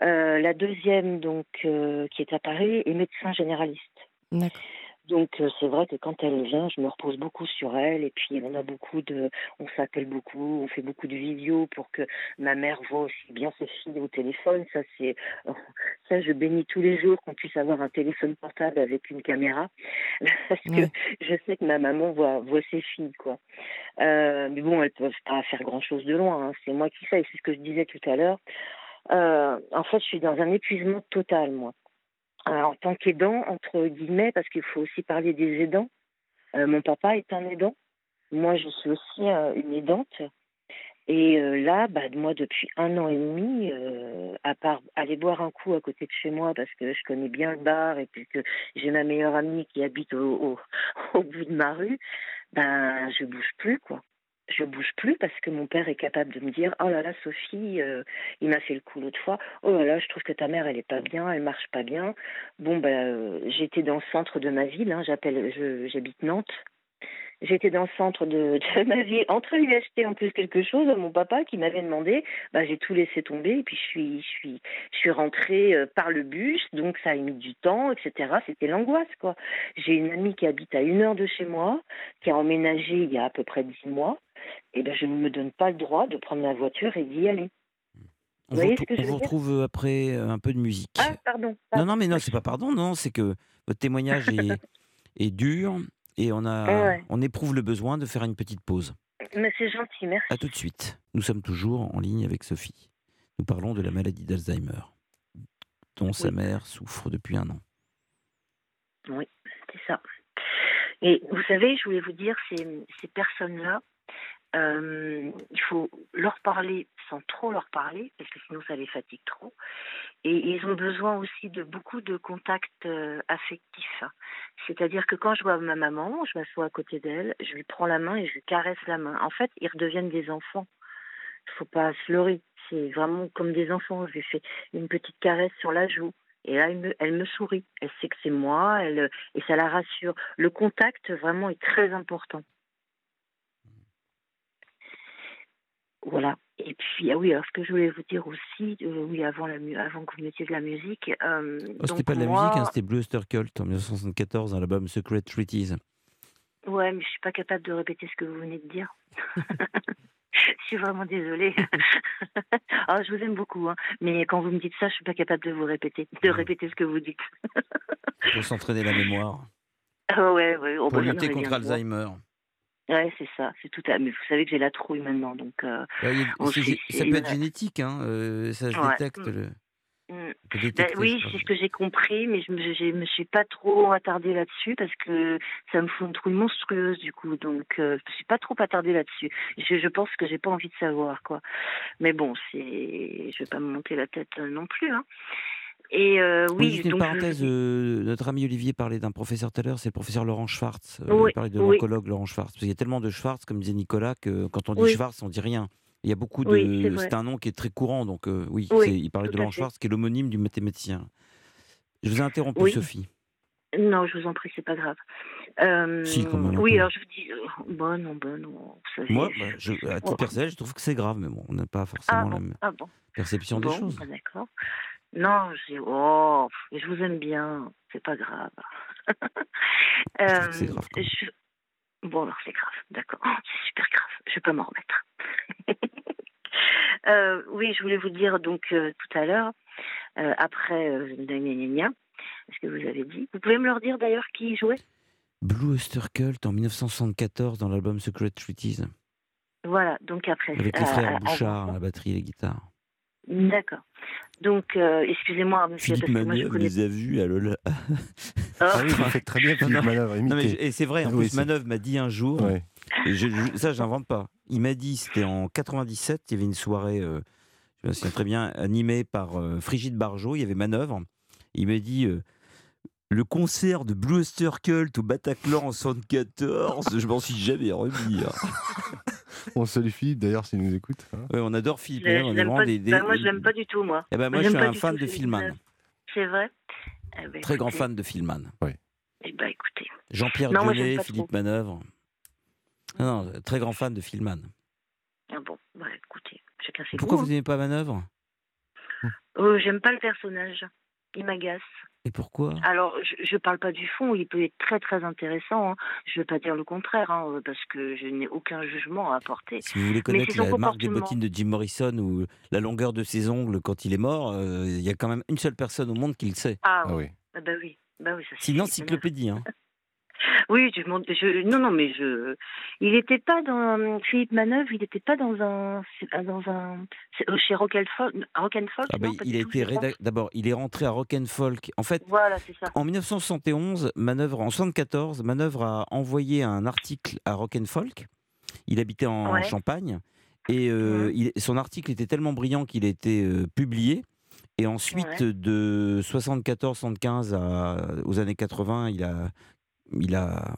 Euh, la deuxième, donc, euh, qui est à Paris, est médecin généraliste. Donc euh, c'est vrai que quand elle vient, je me repose beaucoup sur elle et puis on a beaucoup de, on s'appelle beaucoup, on fait beaucoup de vidéos pour que ma mère voit aussi bien ses filles au téléphone. Ça c'est, ça je bénis tous les jours qu'on puisse avoir un téléphone portable avec une caméra parce que je sais que ma maman voit voit ses filles quoi. Euh, mais bon, elles peuvent pas faire grand chose de loin. hein. C'est moi qui sais. C'est ce que je disais tout à l'heure. Euh, en fait, je suis dans un épuisement total moi. Euh, en tant qu'aidant, entre guillemets, parce qu'il faut aussi parler des aidants. Euh, mon papa est un aidant. Moi, je suis aussi euh, une aidante. Et là, bah, moi, depuis un an et demi, euh, à part aller boire un coup à côté de chez moi, parce que je connais bien le bar et puis que j'ai ma meilleure amie qui habite au, au, au bout de ma rue, ben, je bouge plus, quoi. Je bouge plus parce que mon père est capable de me dire Oh là là, Sophie, euh, il m'a fait le coup l'autre fois. Oh là là, je trouve que ta mère, elle est pas bien, elle marche pas bien. Bon, ben, j'étais dans le centre de ma ville, hein, j'appelle, j'habite Nantes. J'étais dans le centre de, de ma ville en train de lui acheter en plus quelque chose à mon papa qui m'avait demandé. Bah, j'ai tout laissé tomber et puis je suis, je suis, je suis rentrée euh, par le bus, donc ça a mis du temps, etc. C'était l'angoisse, quoi. J'ai une amie qui habite à une heure de chez moi, qui a emménagé il y a à peu près dix mois. Et ben, je ne me donne pas le droit de prendre la voiture et d'y aller. On Vous vous, voyez retrou- ce que on vous retrouve euh, après euh, un peu de musique. Ah, pardon. non, pardon. non, mais non, c'est pas pardon, non, c'est que votre témoignage est, est dur et on, a, Ouais. on éprouve le besoin de faire une petite pause. Mais c'est gentil, merci. A tout de suite. Nous sommes toujours en ligne avec Sophie. Nous parlons de la maladie d'Alzheimer, dont sa mère souffre depuis un an. Oui, c'est ça. Et vous savez, je voulais vous dire, ces, ces personnes-là, euh, il faut leur parler sans trop leur parler, parce que sinon ça les fatigue trop. Et ils ont besoin aussi de beaucoup de contacts euh, affectifs. C'est-à-dire que quand je vois ma maman, je m'assois à côté d'elle, je lui prends la main et je lui caresse la main. En fait, ils redeviennent des enfants. Il faut pas se leurrer. C'est vraiment comme des enfants. Je lui fais une petite caresse sur la joue. Et là, elle me, sourit. Elle sait que c'est moi, et ça la rassure. Le contact, vraiment, est très important. Voilà. Et puis, ah oui, alors ce que je voulais vous dire aussi, euh, oui, avant, la, avant que vous mettiez de la musique. euh, Oh, c'était pas de la moi- musique, hein, c'était Blue Oyster Cult en 1974 dans l'album Secret Treaties. Ouais, mais je suis pas capable de répéter ce que vous venez de dire. je suis vraiment désolée. Ah, je vous aime beaucoup, hein. mais quand vous me dites ça, je suis pas capable de vous répéter, de répéter ce que vous dites. Pour s'entraîner la mémoire, Ah ouais, ouais. pour lutter contre besoin. Ouais, c'est ça, c'est tout à. Mais vous savez que j'ai la trouille maintenant, donc. euh, a- ça peut être génétique, hein, euh, ça se Ouais. détecte. Le... Mm. on peut Ben oui, c'est ce que j'ai compris, mais je me, je me suis pas trop attardée là-dessus parce que ça me fout une trouille monstrueuse du coup. Donc, euh, je suis pas trop attardée là-dessus. Je, je pense que j'ai pas envie de savoir quoi. Mais bon, c'est, je vais pas me monter la tête euh, non plus. Hein. Et euh, Oui, oui, juste une je- parenthèse, euh, notre ami Olivier parlait d'un professeur tout à l'heure, c'est le professeur Laurent Schwartz. Euh, Oui, il parlait de oui. l'oncologue Laurent Schwartz. Parce qu'il y a tellement de Schwartz, comme disait Nicolas, que quand on dit. Schwartz, on dit rien. Il y a beaucoup de. C'est un nom qui est très courant, donc euh, oui, il parlait de Laurent. Schwartz, qui est l'homonyme du mathématicien. Je vous ai interrompu. Sophie. Non, je vous en prie, c'est pas grave. Euh, Si, quand même, oui, alors je vous dis, euh, bon, non, bon, non, vous. Moi, bah, je, à titre Oh. personnel, je trouve que c'est grave, mais bon, on n'a pas ah forcément la même ah bon. perception des choses. bah, d'accord. Non, j'ai. Oh, je vous aime bien, c'est pas grave. Euh, c'est grave, je- Bon, alors c'est grave, d'accord. Oh, c'est super grave, je vais pas m'en remettre. Euh, oui, je voulais vous dire donc euh, tout à l'heure, après euh, ce que vous avez dit. Vous pouvez me leur dire d'ailleurs qui jouait? Blue Oyster Cult en 1974 dans l'album Secret Treaties. Voilà, donc après. Avec les frères Bouchard, à la batterie et la guitare. D'accord. Donc, euh, excusez-moi, monsieur, Philippe parce que moi, je Manœuvre connais les a vus à Lola. Ah oui, vous faites très bien Philippe Non. Manœuvre, Non, mais je- et c'est vrai, en Oui, plus, Manœuvre m'a dit un jour, Ouais. et je- je- ça, j'invente pas. Il m'a dit, c'était en 97, il y avait une soirée, euh, je me souviens très bien, animée par euh, Frigide Barjot, il y avait Manœuvre. Il m'a dit. Le concert de Blue Oyster Cult au Bataclan en 74, je m'en suis jamais remis. hein. On salue Philippe d'ailleurs s'il nous écoute. hein. Ouais, on adore Philippe. Je- Manœuvre, je on est l'aime vraiment pas- des- des- bah, moi, je l'aime pas du tout, moi. Eh ben, moi, je suis un fan tout de Philman. C'est vrai? Eh ben, Très grand fan de Philman. Eh ben, écoutez. Jean-Pierre pas Philippe trop. Manœuvre. Non, non, très grand fan de Philman. Ah bon, bah, écoutez, chacun ses Pourquoi vous n'aimez pas Manœuvre? Hein. Euh, J'aime pas le personnage. Il m'agace. Et pourquoi? Alors, je, je parle pas du fond, il peut être très très intéressant. hein. Je veux pas dire le contraire, hein, euh, parce que je n'ai aucun jugement à apporter. Si vous voulez connaître la marque des bottines de Jim Morrison ou la longueur de ses ongles quand il est mort, euh, il y a quand même une seule personne au monde qui le sait. Ah, Ah oui. oui. Ah bah oui. Bah oui, ça C'est une encyclopédie. Hein. Oui, je, je- non, non, mais je, il n'était pas dans Philippe Manœuvre, il n'était pas dans un, dans un, euh, chez Rock and Folk, Rock and Folk, Ah bah, non, il a été D'abord, il est rentré à Rock and Folk. En fait, Voilà, ça. en 1971, Manœuvre, en 74, Manœuvre a envoyé un article à Rock and Folk. Il habitait en Ouais. Champagne. Et euh, il- son article était tellement brillant qu'il a été euh, publié. Et ensuite, Ouais. de 74-75 à- aux années 80, il a, il a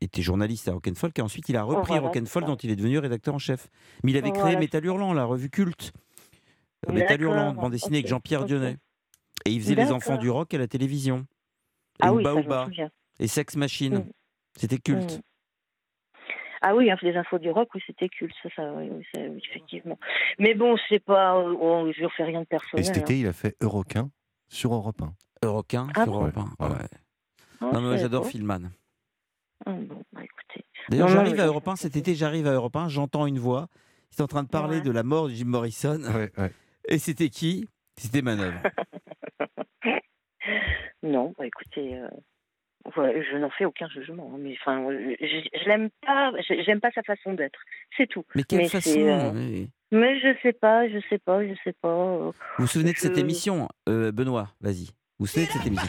été journaliste à Rock and Folk. Et ensuite, il a repris voilà, Rock and c'est Folk, ça. dont il est devenu rédacteur en chef. Mais il avait créé Voilà, Métal Hurlant, la revue culte. Euh, Métal Hurlant, bande dessinée avec Jean-Pierre. Dionnet. Et il faisait les enfants du rock à la télévision. Et Ah oui, Ouba. Et Sex Machine. Mm. C'était culte. Mm. Ah oui, hein, les infos du rock, oui, c'était culte, ça, ça, oui, oui, ça, oui, effectivement. Mais bon, c'est pas, oh, je ne fais rien de Et personnel. cet été, il a fait Euroquin sur Europe 1. Euroquin Ah sur bon Europe 1. Voilà. ouais. Non, mais j'adore pas. Ah, bon, bah, écoutez. D'ailleurs, j'arrive mais à Europe 1 cet été, j'arrive à Europe 1, j'entends une voix. Ils est en train de parler Ouais. de la mort de Jim Morrison. Ouais, ouais. Et c'était qui? C'était Manœuvre. Non, bah, écoutez, euh, ouais, je n'en fais aucun jugement. hein, Mais enfin, euh, je, je l'aime pas, j'aime pas sa façon d'être. C'est tout. Mais quelle façon euh, mais- Mais je sais pas, je sais pas, je sais pas. euh, Vous vous souvenez de cette émission? Euh, Benoît, vas-y. Vous vous souvenez de cette émission?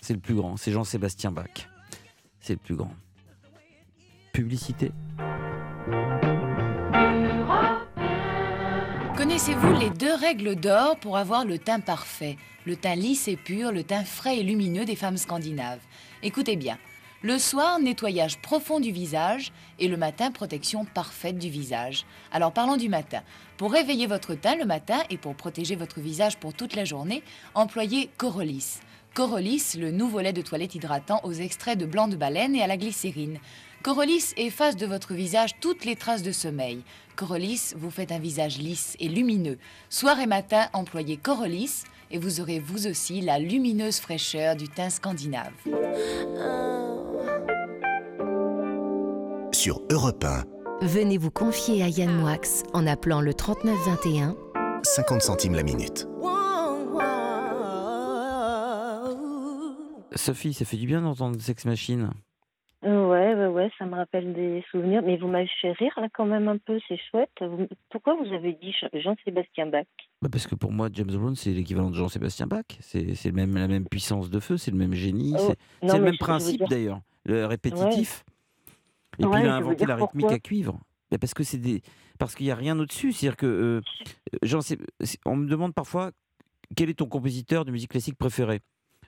C'est le plus grand. C'est Jean-Sébastien Bach. C'est le plus grand. Publicité. Connaissez-vous les deux règles d'or pour avoir le teint parfait? Le teint lisse et pur, le teint frais et lumineux des femmes scandinaves. Écoutez bien. Le soir, nettoyage profond du visage et le matin, protection parfaite du visage. Alors parlons du matin. Pour réveiller votre teint le matin et pour protéger votre visage pour toute la journée, employez Corolis. Corolis, le nouveau lait de toilette hydratant aux extraits de blanc de baleine et à la glycérine. Corolis efface de votre visage toutes les traces de sommeil. Corolis vous fait un visage lisse et lumineux. Soir et matin, employez Corolis et vous aurez vous aussi la lumineuse fraîcheur du teint scandinave. Sur Europe 1. Venez vous confier à Yann Moix en appelant le 3921. 50 centimes la minute. Sophie, ça fait du bien d'entendre Sex Machine. Ouais, ouais, ouais, ça me rappelle des souvenirs. Mais vous m'avez fait rire là quand même un peu, c'est chouette. Vous- Pourquoi vous avez dit Jean- Jean-Sébastien Bach? Bah, parce que pour moi, James Brown, c'est l'équivalent de Jean-Sébastien Bach. C'est même, la même puissance de feu, c'est le même génie. Oh, c'est le même principe dire- d'ailleurs, le répétitif. Et Ouais, puis il a inventé la rythmique pourquoi. à cuivre. Bah, parce que c'est des, parce qu'il n'y a rien au-dessus. C'est-à-dire que euh, Jean, on me demande parfois quel est ton compositeur de musique classique préféré?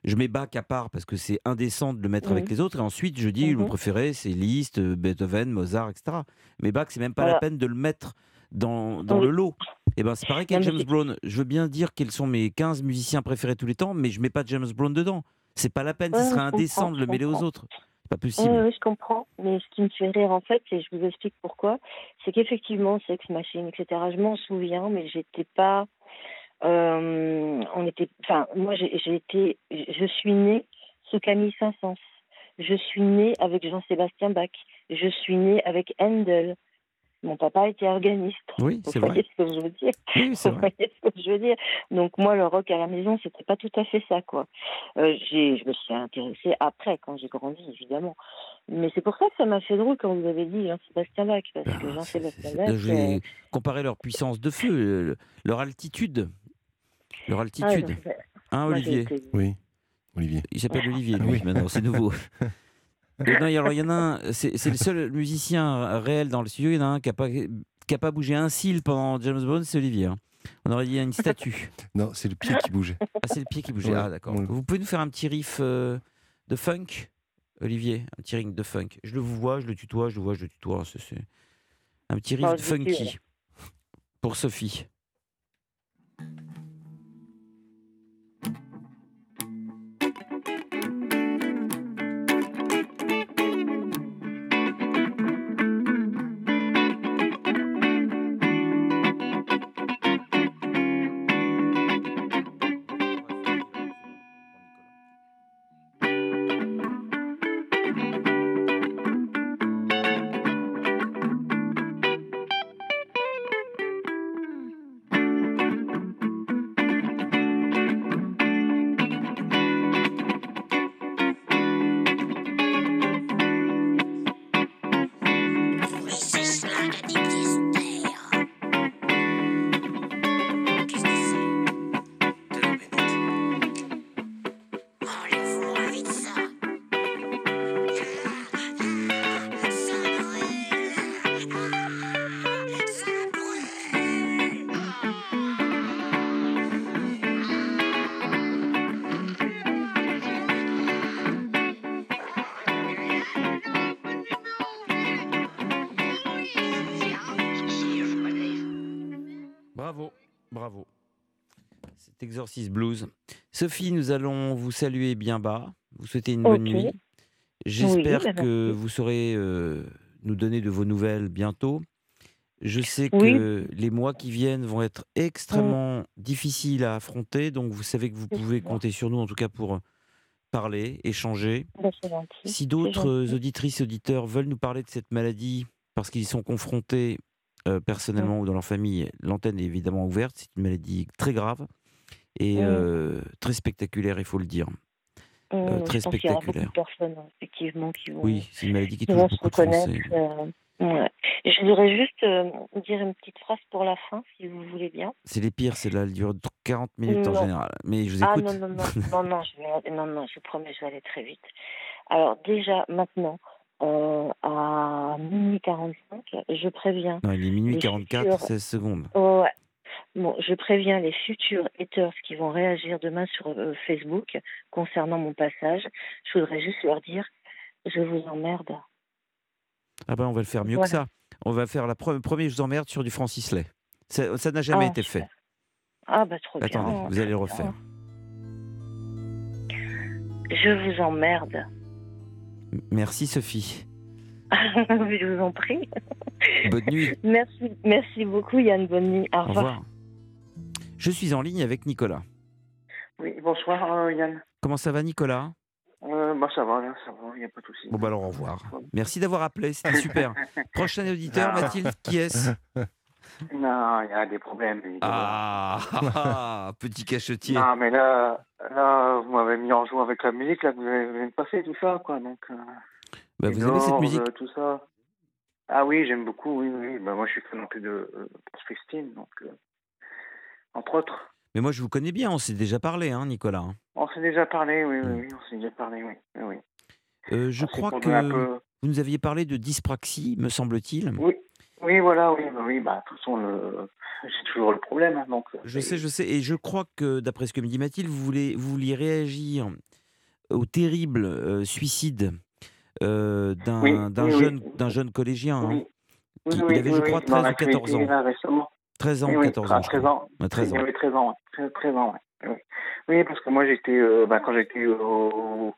Je mets Bach à part parce que c'est indécent de le mettre avec Mhm. les autres. Et ensuite, je dis mon Mhm. préféré, c'est Liszt, euh, Beethoven, Mozart, etc. Mais Bach, c'est même pas la peine de le mettre dans, dans Oui. le lot. Et ben c'est pareil qu'avec James Brown. Je veux bien dire quels sont mes 15 musiciens préférés tous les temps, mais je mets pas James Brown dedans. C'est pas la peine, Ouais, ce serait indécent de le mêler aux autres. C'est pas Oui, possible. oui, je comprends. Mais ce qui me fait rire, en fait, et je vous explique pourquoi, c'est qu'effectivement, Sex Machine, etc., je m'en souviens, mais j'étais pas. Euh, on était. Enfin, moi, j'ai j'ai été. Je suis née sous Camille Saint-Saëns. Je suis née avec Jean-Sébastien Bach. Je suis née avec Handel. Mon papa était organiste. Oui, Vous c'est voyez vrai. ce que je veux dire? Oui, Vous vrai. voyez ce que je veux dire? Donc moi, le rock à la maison, c'était pas tout à fait ça, quoi. Euh, j'ai, je me suis intéressée après, quand j'ai grandi, évidemment. Mais c'est pour ça que ça m'a fait drôle quand vous avez dit Jean-Sébastien Bach, parce que Jean-Sébastien Bach. Je euh, vais comparer leur puissance de feu, euh, leur altitude. Leur ah, altitude. Hein, Olivier été- Oui, Olivier. Il s'appelle Olivier, lui, Oui. maintenant, c'est nouveau. Non, alors, il y en a un, c'est le seul musicien réel dans le studio, il y en a un qui n'a pas, qui a pas bougé un cil pendant James Bond, c'est Olivier. hein. On aurait dit une statue. Non, c'est le pied qui bougeait. Ah, c'est le pied qui bougeait. Ouais, Ah, d'accord. ouais. Vous pouvez nous faire un petit riff euh, de funk, Olivier? Un petit ring de funk. Je le vous vois, je le tutoie, je le vois, je le tutoie. c'est- c'est Un petit riff Oh, suis, funky pour Sophie. C'est Exorcist Blues. Sophie, nous allons vous saluer bien bas, vous souhaiter une bonne nuit. J'espère Oui, bah, que vous saurez euh, nous donner de vos nouvelles bientôt. Je sais Oui. que les mois qui viennent vont être extrêmement difficiles à affronter, donc vous savez que vous pouvez compter sur nous, en tout cas pour euh, parler, échanger. bah. Si d'autres auditrices, auditeurs veulent nous parler de cette maladie parce qu'ils y sont confrontés euh, personnellement ou dans leur famille, l'antenne est évidemment ouverte. C'est une maladie très grave et Mm. euh, très spectaculaire, il faut le dire. Euh, très je pense aura beaucoup spectaculaire. de personnes, hein, effectivement, qui vont, Oui, c'est une maladie qui qui vont se reconnaître. euh, ouais. Je voudrais juste euh, dire une petite phrase pour la fin, si vous voulez bien. C'est les pires, c'est là, elle dure 40 minutes en Non. général. Mais je vous Ah écoute. non, non, non, non, non, je vais, non, non, je vous promets, je vais aller très vite. Alors déjà, maintenant, euh, à minuit 45, je préviens. Non, il est minuit les 44, futurs- 16 secondes. Ouais. Bon, je préviens les futurs haters qui vont réagir demain sur euh, Facebook concernant mon passage. Je voudrais juste leur dire, je vous emmerde. Ah ben, on va le faire mieux Voilà. que ça. On va faire la pre- premier Je vous emmerde sur du Francis Lay. Ça n'a jamais Ah, été fait. Ah bah trop Attendez, bien. vous allez le refaire. Je vous emmerde. Merci Sophie. je vous en prie. Bonne nuit. Merci, merci beaucoup Yann. Bonne nuit. Au Au revoir. Je suis en ligne avec Nicolas. Oui, bonsoir euh, Yann. Comment ça va Nicolas? Euh, bah ça va, ça va, il n'y a pas de souci. Bon bah alors au revoir. Merci d'avoir appelé, c'était super. Prochain auditeur. Mathilde, qui est-ce? Non, il y a des problèmes. ah, petit cachetier. Non, mais là, là, vous m'avez mis en joue avec la musique, là, vous vous avez passé, tout ça, quoi. Donc, euh, Bah, vous aimez cette musique? Tout ça. Ah oui, j'aime beaucoup, oui, oui. Bah, moi, je suis fan de euh, Springsteen, donc, euh, entre autres. Mais moi je vous connais bien, on s'est déjà parlé, hein, Nicolas. On s'est déjà parlé, oui, oui, oui, on s'est déjà parlé, oui. oui. Euh, je On crois que peu- vous nous aviez parlé de dyspraxie, me semble-t-il. Oui, oui, voilà, oui, bah, oui, bah, de toute façon, le... j'ai toujours le problème, hein, donc. Je sais, je sais, et je crois que d'après ce que me dit Mathilde, vous, voulez, vous vouliez réagir au terrible euh, suicide euh, d'un Oui, d'un oui, jeune, d'un jeune collégien. hein, qui- il avait, je crois, dans 13 ou 14 l'actualité, ans. là, récemment. 13 ans Oui, ou oui, 14 ah, ans. je 13 crois. ans. Ouais, 13 Il ans. avait 13 ans, ouais. 13, 13 ans, ouais. Oui. Oui, parce que moi, j'étais, euh, bah, quand j'étais au...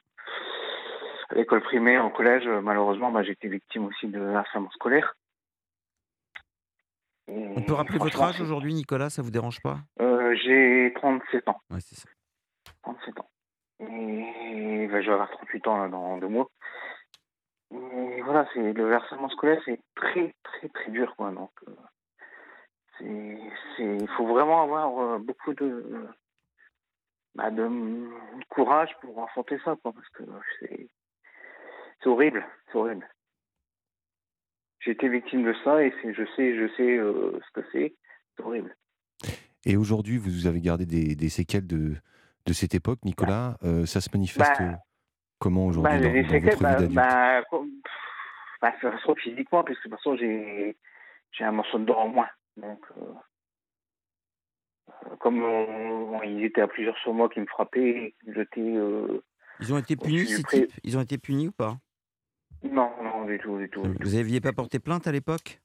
à l'école primaire, au collège, euh, malheureusement, bah, j'étais victime aussi de harcèlement scolaire. Et On peut rappeler votre âge aujourd'hui, Nicolas, ça vous dérange pas? Euh, J'ai 37 ans. Ouais, c'est ça. 37 ans. Et bah, je vais avoir 38 ans là, dans deux mois. Et voilà, c'est le harcèlement scolaire, c'est très très très dur quoi. Donc, euh, il faut vraiment avoir euh, beaucoup de, bah, de courage pour affronter ça quoi, parce que c'est, horrible, c'est horrible. J'ai été victime de ça et je sais, je sais euh, ce que c'est. C'est horrible. Et aujourd'hui, vous avez gardé des, des séquelles de, de cette époque, Nicolas. Euh, ça se manifeste Bah, comment aujourd'hui Bah, dans, les dans séquelles, votre bah, vie d'adulte? bah, bah, physiquement, puisque de toute façon, j'ai, j'ai un morceau de dent en moins. Donc, euh, comme on- ils étaient à plusieurs sur moi qui me frappaient, qui me jetaient. euh, Ils ont été punis, ces pré- types? Ils ont été punis ou pas? Non, non, du tout, du tout. Vous n'aviez pas porté plainte à l'époque?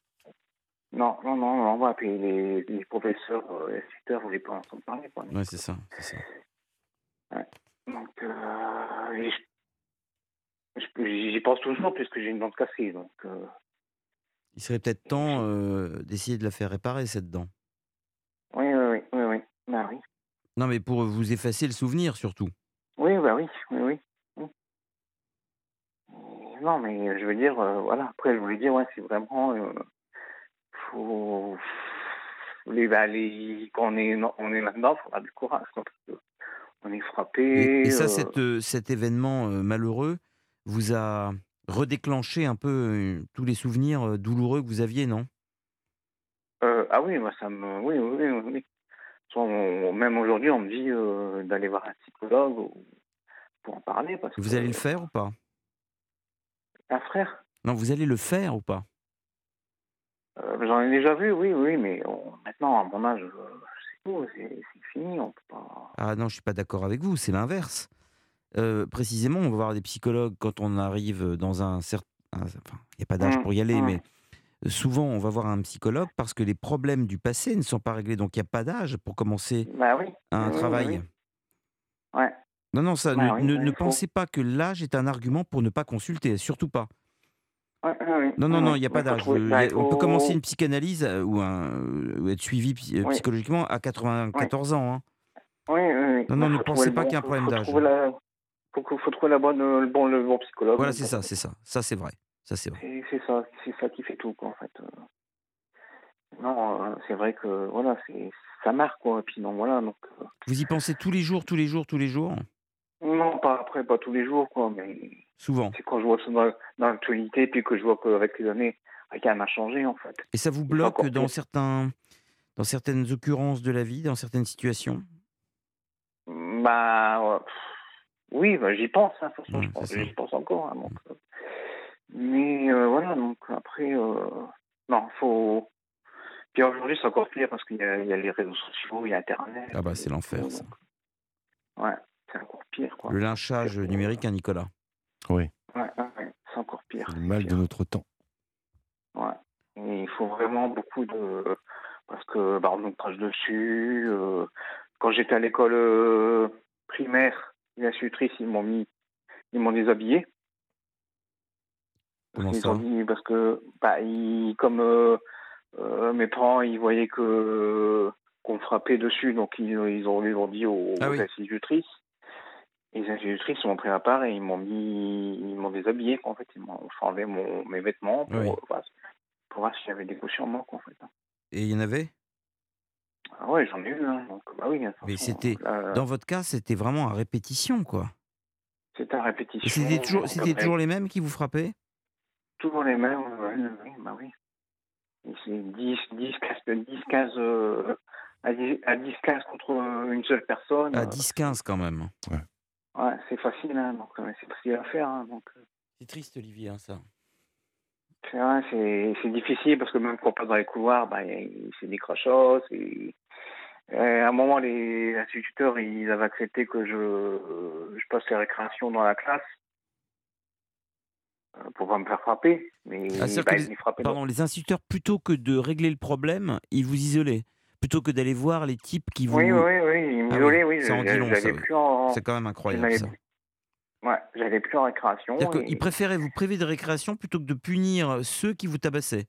Non, non, non, non. puis les, les professeurs, euh, les instituteurs voulaient pas en parler. Quoi. Ouais, c'est ça, c'est ça. Donc, euh, j'y pense toujours, puisque j'ai une dent cassée. Donc, euh, Il serait peut-être temps euh, d'essayer de la faire réparer, cette dent. oui, oui, oui, oui, oui. Bah, oui. Non, mais pour vous effacer le souvenir, surtout. Oui, bah oui, oui, oui. Euh, Non, mais je veux dire, euh, voilà, après, je voulais dire, ouais, c'est vraiment. Euh, faut. Les, bah, les, quand on est, on est là-dedans, il faut avoir du courage. on est frappé. Et, et ça, cet, cet événement malheureux vous a redéclenché un peu tous les souvenirs douloureux que vous aviez, non? Euh, ah oui, moi, ça me. Oui, oui, oui. oui. On- même aujourd'hui, on me dit euh, d'aller voir un psychologue ou- pour en parler. Parce Vous que, allez le faire ou pas? Un frère Non, vous allez le faire ou pas? Euh, J'en ai déjà vu, oui, oui, mais on- maintenant, à mon âge, c'est fini, on peut pas. Ah non, je suis pas d'accord avec vous, c'est l'inverse. Euh, précisément, on va voir des psychologues quand on arrive dans un certain... Enfin, il n'y a pas d'âge Mm, pour y aller, mais souvent, on va voir un psychologue parce que les problèmes du passé ne sont pas réglés. Donc, il n'y a pas d'âge pour commencer Bah oui. un oui, travail. oui. Ouais. Non, non, ça, Bah ne, pensez pas que l'âge est un argument pour ne pas consulter, surtout pas. Ouais, ouais, ouais, Non, non, non, il n'y a pas d'âge. bah, On peut commencer une psychanalyse ou, un, ou être suivi euh, psychologiquement à 94 ans. hein. Oui, oui, oui. Non, non, ne pensez pas qu'il y a un problème d'âge. la- Faut, faut trouver la bonne, euh, le, bon, le bon psychologue. Voilà, c'est ça, c'est ça. Ça, c'est vrai. Ça, c'est vrai. C'est ça, c'est ça qui fait tout, quoi, en fait. euh. Non, euh, c'est vrai que, voilà, c'est ça marque, quoi. Et puis, non, voilà, donc... Vous y pensez tous les jours, tous les jours, tous les jours? Non, pas après, pas tous les jours, quoi, mais Souvent. c'est quand je vois ça dans, dans l'actualité, puis que je vois qu'avec les années, rien n'a changé, en fait. Et ça vous bloque dans, certains, dans certaines occurrences de la vie, dans certaines situations? Bah, ouais, oui, bah, j'y pense, hein, de toute façon, Ouais, je pense- j'y encore. hein, donc, euh, mais euh, voilà, donc après, euh, non, faut. Puis aujourd'hui, c'est encore pire parce qu'il y, a- il y a les réseaux sociaux, il y a Internet. Ah bah, c'est l'enfer, ça. Ouais, c'est encore pire, quoi. Le lynchage numérique, hein, Nicolas Oui, Ouais, ouais, c'est encore pire. le mal de notre temps. Ouais. Et il faut vraiment beaucoup de. Parce que, bah, on nous crache dessus. euh, Quand j'étais à l'école euh, primaire, les institutrices, ils m'ont mis ils m'ont déshabillé. Comment Ils ça ont dit parce que bah, ils- comme euh, euh, mes parents ils voyaient que qu'on me frappait dessus, donc ils, ils ont ils ont dit aux, Ah oui. institutrices. Et les institutrices m'ont pris à part et ils m'ont mis ils m'ont déshabillé quoi, en fait ils m'ont enlevé mes vêtements pour, Oui. euh, voir, pour voir si j'avais des couches en moi quoi, en fait. Et il y en avait? Ah ouais j'en ai eu hein, donc bah oui. Mais c'était, là, dans votre cas, c'était vraiment à répétition, quoi. c'était à répétition. Et c'était toujours, c'était toujours les mêmes qui vous frappaient? Toujours les mêmes, oui, bah oui. Et c'est 10, 10, 15, 10, 15, euh, à 10, à 10, 15 contre euh, une seule personne. À euh, 10-15 quand même. Ouais, c'est facile, hein, donc euh, c'est facile à faire. Hein, donc, euh, C'est triste, Olivier, hein, ça. C'est vrai, c'est difficile parce que même quand on passe dans les couloirs, bah, c'est des Euh, à un moment, les instituteurs, ils avaient accepté que je, je passe les récréations dans la classe euh, pour pas me faire frapper. Mais Ah, bah, les, pardon, les instituteurs, plutôt que de régler le problème, ils vous isolaient. Plutôt que d'aller voir les types qui vous. Oui, oui, oui, ils Ah m'isolaient, oui. J'allais oui. en- C'est quand même incroyable, ça. Ouais, j'allais plus en récréation. C'est-à-dire et- qu'ils préféraient vous priver de récréation plutôt que de punir ceux qui vous tabassaient.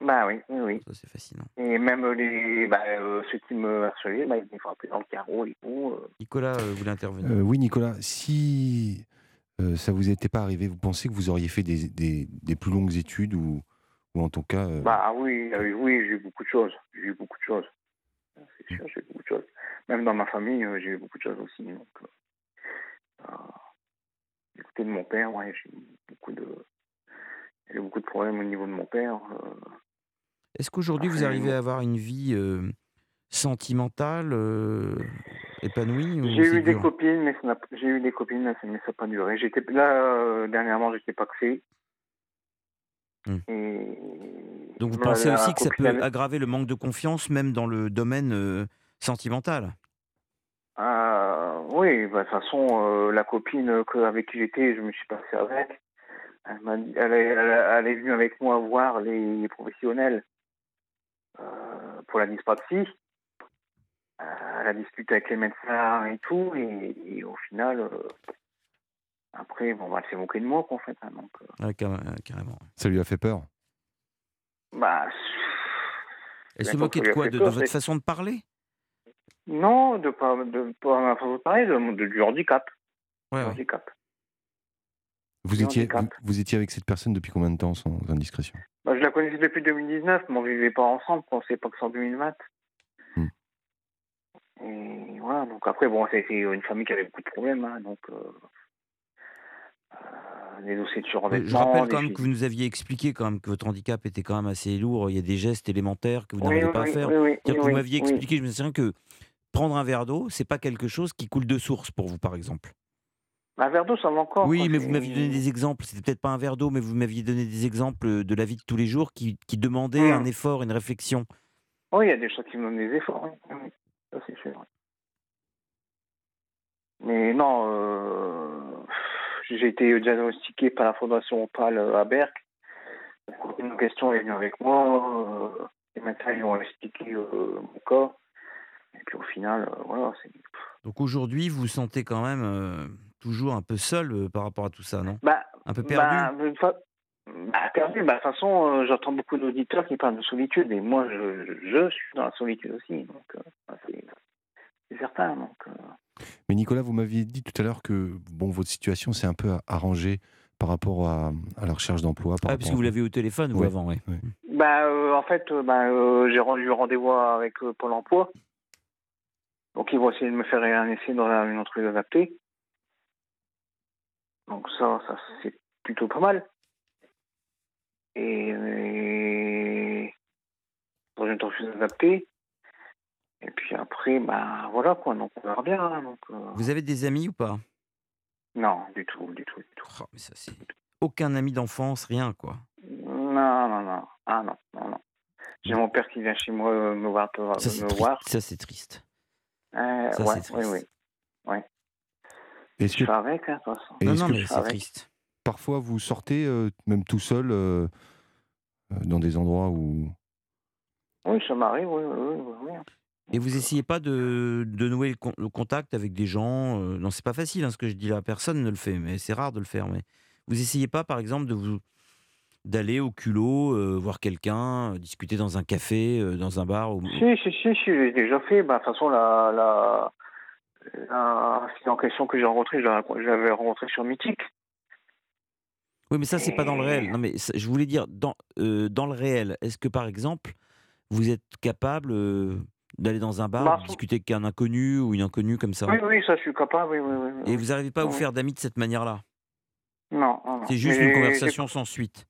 Bah oui, oui, oui. Ça, c'est fascinant. Et même les, bah, euh, ceux qui me harcelaient, bah, ils me frappaient dans le carreau et tout. euh. Nicolas euh, voulait intervenir. Euh, oui, Nicolas, si euh, ça vous était pas arrivé, vous pensez que vous auriez fait des, des- des plus longues études ou, ou en tout cas. euh, Bah oui, euh, oui, j'ai eu beaucoup de choses. J'ai eu beaucoup de choses. C'est sûr, j'ai eu beaucoup de choses. Même dans ma famille, euh, j'ai eu beaucoup de choses aussi. Donc, euh, euh, du côté de mon père, ouais, j'ai beaucoup de, j'ai beaucoup de problèmes au niveau de mon père. euh. Est-ce qu'aujourd'hui, vous arrivez à avoir une vie euh, sentimentale, euh, épanouie ou J'ai eu des copines, mais ça n'a- j'ai eu des copines, mais ça n'a pas duré. J'étais là euh, dernièrement, j'étais paxé. Hmm. Et Donc vous pensez aussi que ça peut avec- aggraver le manque de confiance, même dans le domaine sentimental? Euh, oui, bah, de toute façon, euh, la copine que, avec qui j'étais, je me suis passé avec. Elle, m'a dit- elle, est, elle, est- elle est venue avec moi voir les professionnels euh, pour la dyspraxie. Euh, elle a discuté avec les médecins et tout, et, et au final, euh, après, bon, bah, elle s'est moquée de moi, en fait. hein, donc, euh, euh, Carrément. Ça lui a fait peur? Bah, Elle se moquait de quoi? de, peur, de votre c'est- façon de parler? Non, de pas, de pas ma façon de parler, de, de- du handicap. Ouais, Du ouais. handicap. vous Du étiez, vous, handicap. vous étiez avec cette personne depuis combien de temps, sans indiscrétion? Bah, je la connaissais depuis 2019, mais on vivait pas ensemble, on sait pas que c'est en 2020. Hmm. Et voilà, donc après, bon, c'était une famille qui avait beaucoup de problèmes, hein, donc euh, euh, des dossiers de surendettement. Je rappelle quand même que vous nous aviez expliqué quand même que votre handicap était quand même assez lourd. Il y a des gestes élémentaires que vous Oui, n'arrivez oui, pas à oui, faire. oui, oui, C'est-à-dire que oui, vous m'aviez oui. expliqué, je me souviens que prendre un verre d'eau, c'est pas quelque chose qui coule de source pour vous, par exemple. Un verre d'eau, ça va encore. Oui, mais vous m'aviez donné des exemples. C'était peut-être pas un verre d'eau, mais vous m'aviez donné des exemples de la vie de tous les jours qui, qui demandaient Hmm. un effort, une réflexion. Oui, il y a des choses qui me donnent des efforts, oui. oui, Ça, c'est sûr. oui. Mais non, euh, j'ai été diagnostiqué par la Fondation Opal euh, à Berck. Une question est venue avec moi. euh, les médecins ils ont expliqué euh, mon corps. Et puis au final, euh, voilà. Donc aujourd'hui, vous vous sentez quand même euh, toujours un peu seul euh, par rapport à tout ça, non? Bah, Un peu perdu? Bah, une fois- bah, perdu. Bah, de toute façon, euh, j'entends beaucoup d'auditeurs qui parlent de solitude. Et moi, je, je, je suis dans la solitude aussi. Donc, euh, bah, c'est certain. Donc, euh, Mais Nicolas, vous m'aviez dit tout à l'heure que bon, votre situation s'est un peu arrangée par rapport à, à la recherche d'emploi. Ah, puisque à- vous l'avez eu au téléphone, vous, Ouais, avant, oui. ouais. Bah, euh, en fait, euh, bah, euh, j'ai rendu rendez-vous avec euh, Pôle emploi. Donc, ils vont essayer de me faire un essai dans une entreprise adaptée. Donc, ça, ça c'est plutôt pas mal. Et, et dans une entreprise adaptée. Et puis après, bah voilà quoi, donc on verra bien. hein, donc, euh, Vous avez des amis ou pas? Non, du tout, du tout, du tout. Oh, mais ça, c'est... Aucun ami d'enfance, rien, quoi. Non, non, non. Ah non, non, non. J'ai mon père qui vient chez moi euh, me voir. me Ça, c'est voir. Ça, c'est triste. Euh, Ça, ouais, c'est oui, triste. oui. Ouais. Je avec, hein, de toute façon. et Non, non, mais c'est triste. parfois vous sortez, euh, même tout seul, euh, dans des endroits où. Oui, ça m'arrive, oui, oui, oui. Et vous essayez pas de, de nouer le, con- le contact avec des gens euh, Non, c'est pas facile hein, ce que je dis là. Personne ne le fait, mais c'est rare de le faire. Mais vous essayez pas, par exemple, de vous d'aller au culot euh, voir quelqu'un, euh, discuter dans un café, euh, dans un bar. ou- Si, si, si, si, j'ai déjà fait. Bah, de toute façon, la, la, la fille en question que j'ai je l'avais rencontrée sur Mythique. Oui, mais ça, c'est pas dans le réel. Non, mais ça- je voulais dire, dans, euh, dans le réel, est-ce que par exemple, vous êtes capable d'aller dans un bar, Bah, discuter avec un inconnu ou une inconnue comme ça? Oui, oui, ça, je suis capable, oui, oui. Et vous n'arrivez pas à vous faire d'amis de cette manière-là? Non, non, non. C'est juste Mais une conversation sans suite.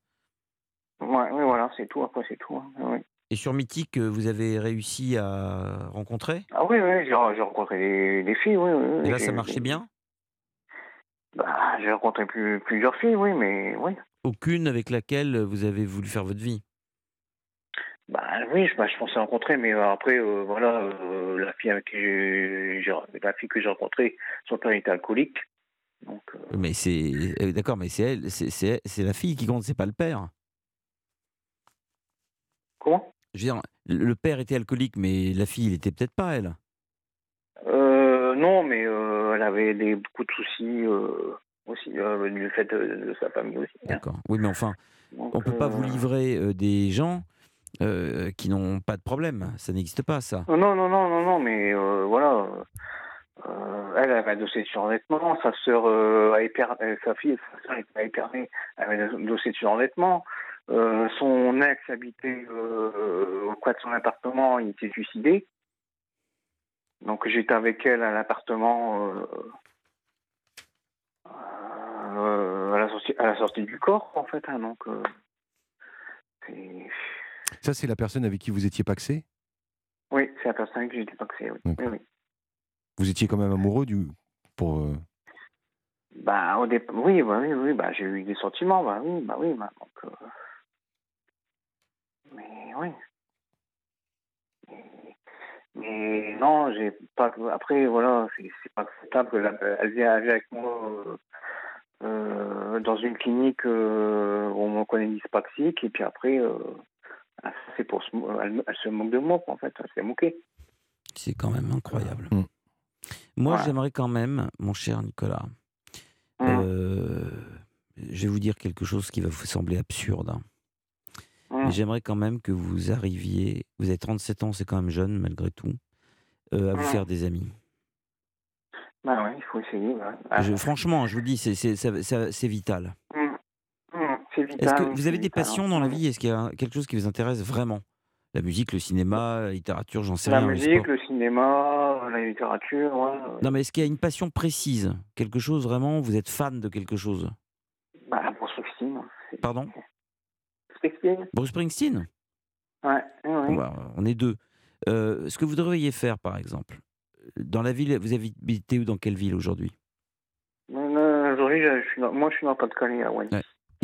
Ouais, oui, voilà, c'est tout. Après, c'est tout. hein. Oui. Et sur Mythique, euh, vous avez réussi à rencontrer? Ah oui, oui, j'ai rencontré des, des filles, oui. oui, Et là, ça marchait bien? Bah, j'ai rencontré plus, plusieurs filles, oui, mais oui. Aucune avec laquelle vous avez voulu faire votre vie? Bah oui, je, bah, je pensais rencontrer, mais euh, après, euh, voilà, euh, la fille avec qui la fille que j'ai rencontrée, son père était alcoolique. Donc, euh, Mais c'est. euh, D'accord, mais c'est elle, c'est- c'est c'est la fille qui compte, c'est pas le père. Comment? Je veux dire, le père était alcoolique, mais la fille, il était peut-être pas, elle. euh, non, mais euh, elle avait des, beaucoup de soucis euh, aussi, du fait de, de sa famille aussi. hein. D'accord. Oui, mais enfin, Donc, on peut pas vous livrer des gens qui n'ont pas de problème. Ça n'existe pas, ça. Non, non, non, non, non, mais voilà. elle avait un dossier de surendettement, sa sœur a éper- sa fille, sa sœur était épernée, avait un dossier de surendettement. Euh, son ex habitait euh, au coin de son appartement, il s'est suicidé. Donc j'étais avec elle à l'appartement euh, euh, à, la sortie, à la sortie du corps, en fait. hein, donc Ça, c'est la personne avec qui vous étiez paxé? Oui, c'est la personne que j'étais paxé. Oui. oui, oui. Vous étiez quand même amoureux du. Pour, Bah, au départ, oui, bah, oui, oui, bah, j'ai eu des sentiments, bah oui, bah oui, bah, donc, euh, mais oui. Mais, non, j'ai pas, après, voilà, c'est pas acceptable que la- elle vient, avec moi euh, euh, dans une clinique euh, où on me connaît dyspraxique, et puis après, euh, ah, c'est pour se, elle, elle se moque de moi, en fait, elle s'est moquée. C'est quand même incroyable. Moi, Ouais. j'aimerais quand même, mon cher Nicolas, Mmh. euh, je vais vous dire quelque chose qui va vous sembler absurde. hein. Mmh. Mais j'aimerais quand même que vous arriviez, vous avez 37 ans, c'est quand même jeune malgré tout, euh, à vous Mmh. faire des amis. Bah ouais, il faut essayer. Ah, Je- franchement, je vous le dis, c'est- vital. mmh. Mmh, c'est vital. Est-ce que vous avez des vital, hein. passions dans la vie? Est-ce qu'il y a quelque chose qui vous intéresse vraiment? La musique, le cinéma, la littérature, j'en sais La rien. le musique, le cinéma, la littérature, ouais. Non, mais est-ce qu'il y a une passion précise? Quelque chose vraiment Vous êtes fan de quelque chose? Bah, pour Springsteen. Pardon? Springsteen Bruce Springsteen? Ouais, bah, On est deux. Euh, ce que vous devriez faire, par exemple, dans la ville, vous habitez où Dans quelle ville aujourd'hui? Non, Aujourd'hui, moi, je suis dans Pas-de-Calais, à. Ouais.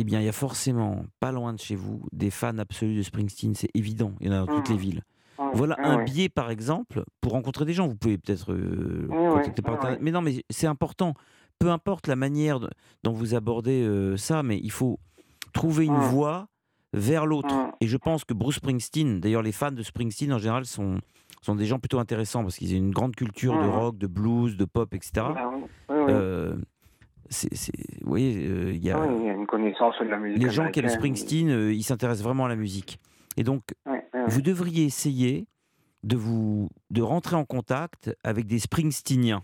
Eh bien, il y a forcément, pas loin de chez vous, des fans absolus de Springsteen, c'est évident. Il y en a dans toutes Mhm. les villes. Ouais, Voilà ouais, un biais, par exemple, pour rencontrer des gens. Vous pouvez peut-être euh, contacter par Internet. Mais non, mais c'est important. Peu importe la manière dont vous abordez euh, ça, mais il faut trouver une voie vers l'autre. Et je pense que Bruce Springsteen, d'ailleurs, les fans de Springsteen en général sont, sont des gens plutôt intéressants parce qu'ils ont une grande culture de rock, de blues, de pop, etc. Bah. Euh, c'est, c'est- vous voyez, euh, il y a Oui, il y a une connaissance de la musique. les gens qui aiment. Springsteen, euh, ils s'intéressent vraiment à la musique. Et donc, vous devriez essayer de vous de rentrer en contact avec des Springsteeniens.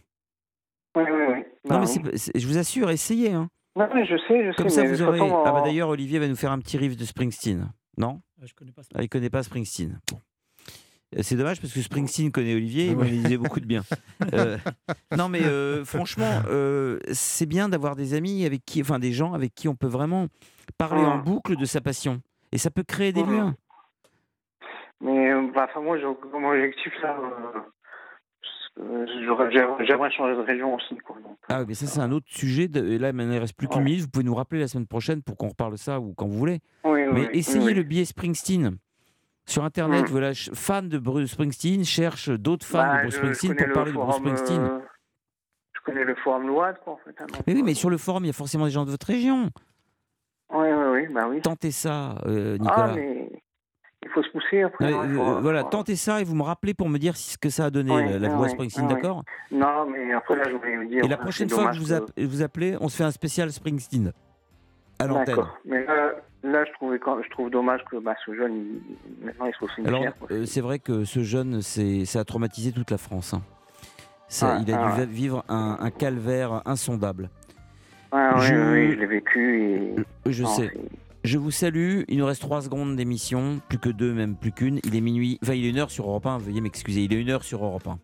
Oui, oui, oui. Bah non, mais oui. c'est- je vous assure, essayez. Hein. Non, mais je sais, je Comme sais. ça, mais vous aurez. Ah bah d'ailleurs, Olivier va nous faire un petit riff de Springsteen, non? Ah, je connais pas. Ah, il connaît pas Springsteen. Bon. Euh, C'est dommage parce que Springsteen connaît Olivier, il me disait beaucoup de bien. Euh, non mais euh, franchement, euh, c'est bien d'avoir des amis avec qui, enfin des gens avec qui on peut vraiment parler en Mm. boucle de sa passion. Et ça peut créer des liens. Mais bah, enfin, moi, j'ai comme objectif, là, j'aimerais changer de région aussi. Quoi, donc. Ah oui, mais ça c'est un autre sujet. de- et là, il ne reste plus qu'une Ouais. minute. Vous pouvez nous rappeler la semaine prochaine pour qu'on reparle de ça ou quand vous voulez. Oui, mais oui, essayez oui. le biais Springsteen. Sur Internet, Mm. voilà, fan de Bruce Springsteen cherche d'autres fans Bah, de Bruce Springsteen connais pour le parler de Bruce Springsteen. euh, Je connais le forum Load, quoi, en fait. hein, Mais oui, euh, mais sur le forum, il y a forcément des gens de votre région. Oui, oui, oui, bah oui. Tentez ça, euh, Nicolas. Ah, mais faut se pousser. Après, Ouais, hein, euh, faut- voilà, faut- tentez ça et vous me rappelez pour me dire ce que ça a donné, la, voix ouais, Springsteen, d'accord Non, mais après, là, je voulais vous dire. Et la c'est prochaine fois que vous, vous appelez, on se fait un spécial Springsteen à l'antenne. D'accord. Mais là, là je, trouvais je trouve dommage que bah, ce jeune, il- maintenant, il soit aussi une Alors, euh, c'est vrai que ce jeune, ça a traumatisé toute la France. hein. Ça, Ah, il a ah dû ouais. vivre un, un calvaire insondable. Je- ouais, je l'ai vécu et. Je Non, sais. Je vous salue. Il nous reste 3 secondes d'émission, plus que deux, même plus qu'une. Il est minuit, enfin il est une heure sur Europe 1. Veuillez m'excuser. Il est une heure sur Europe 1.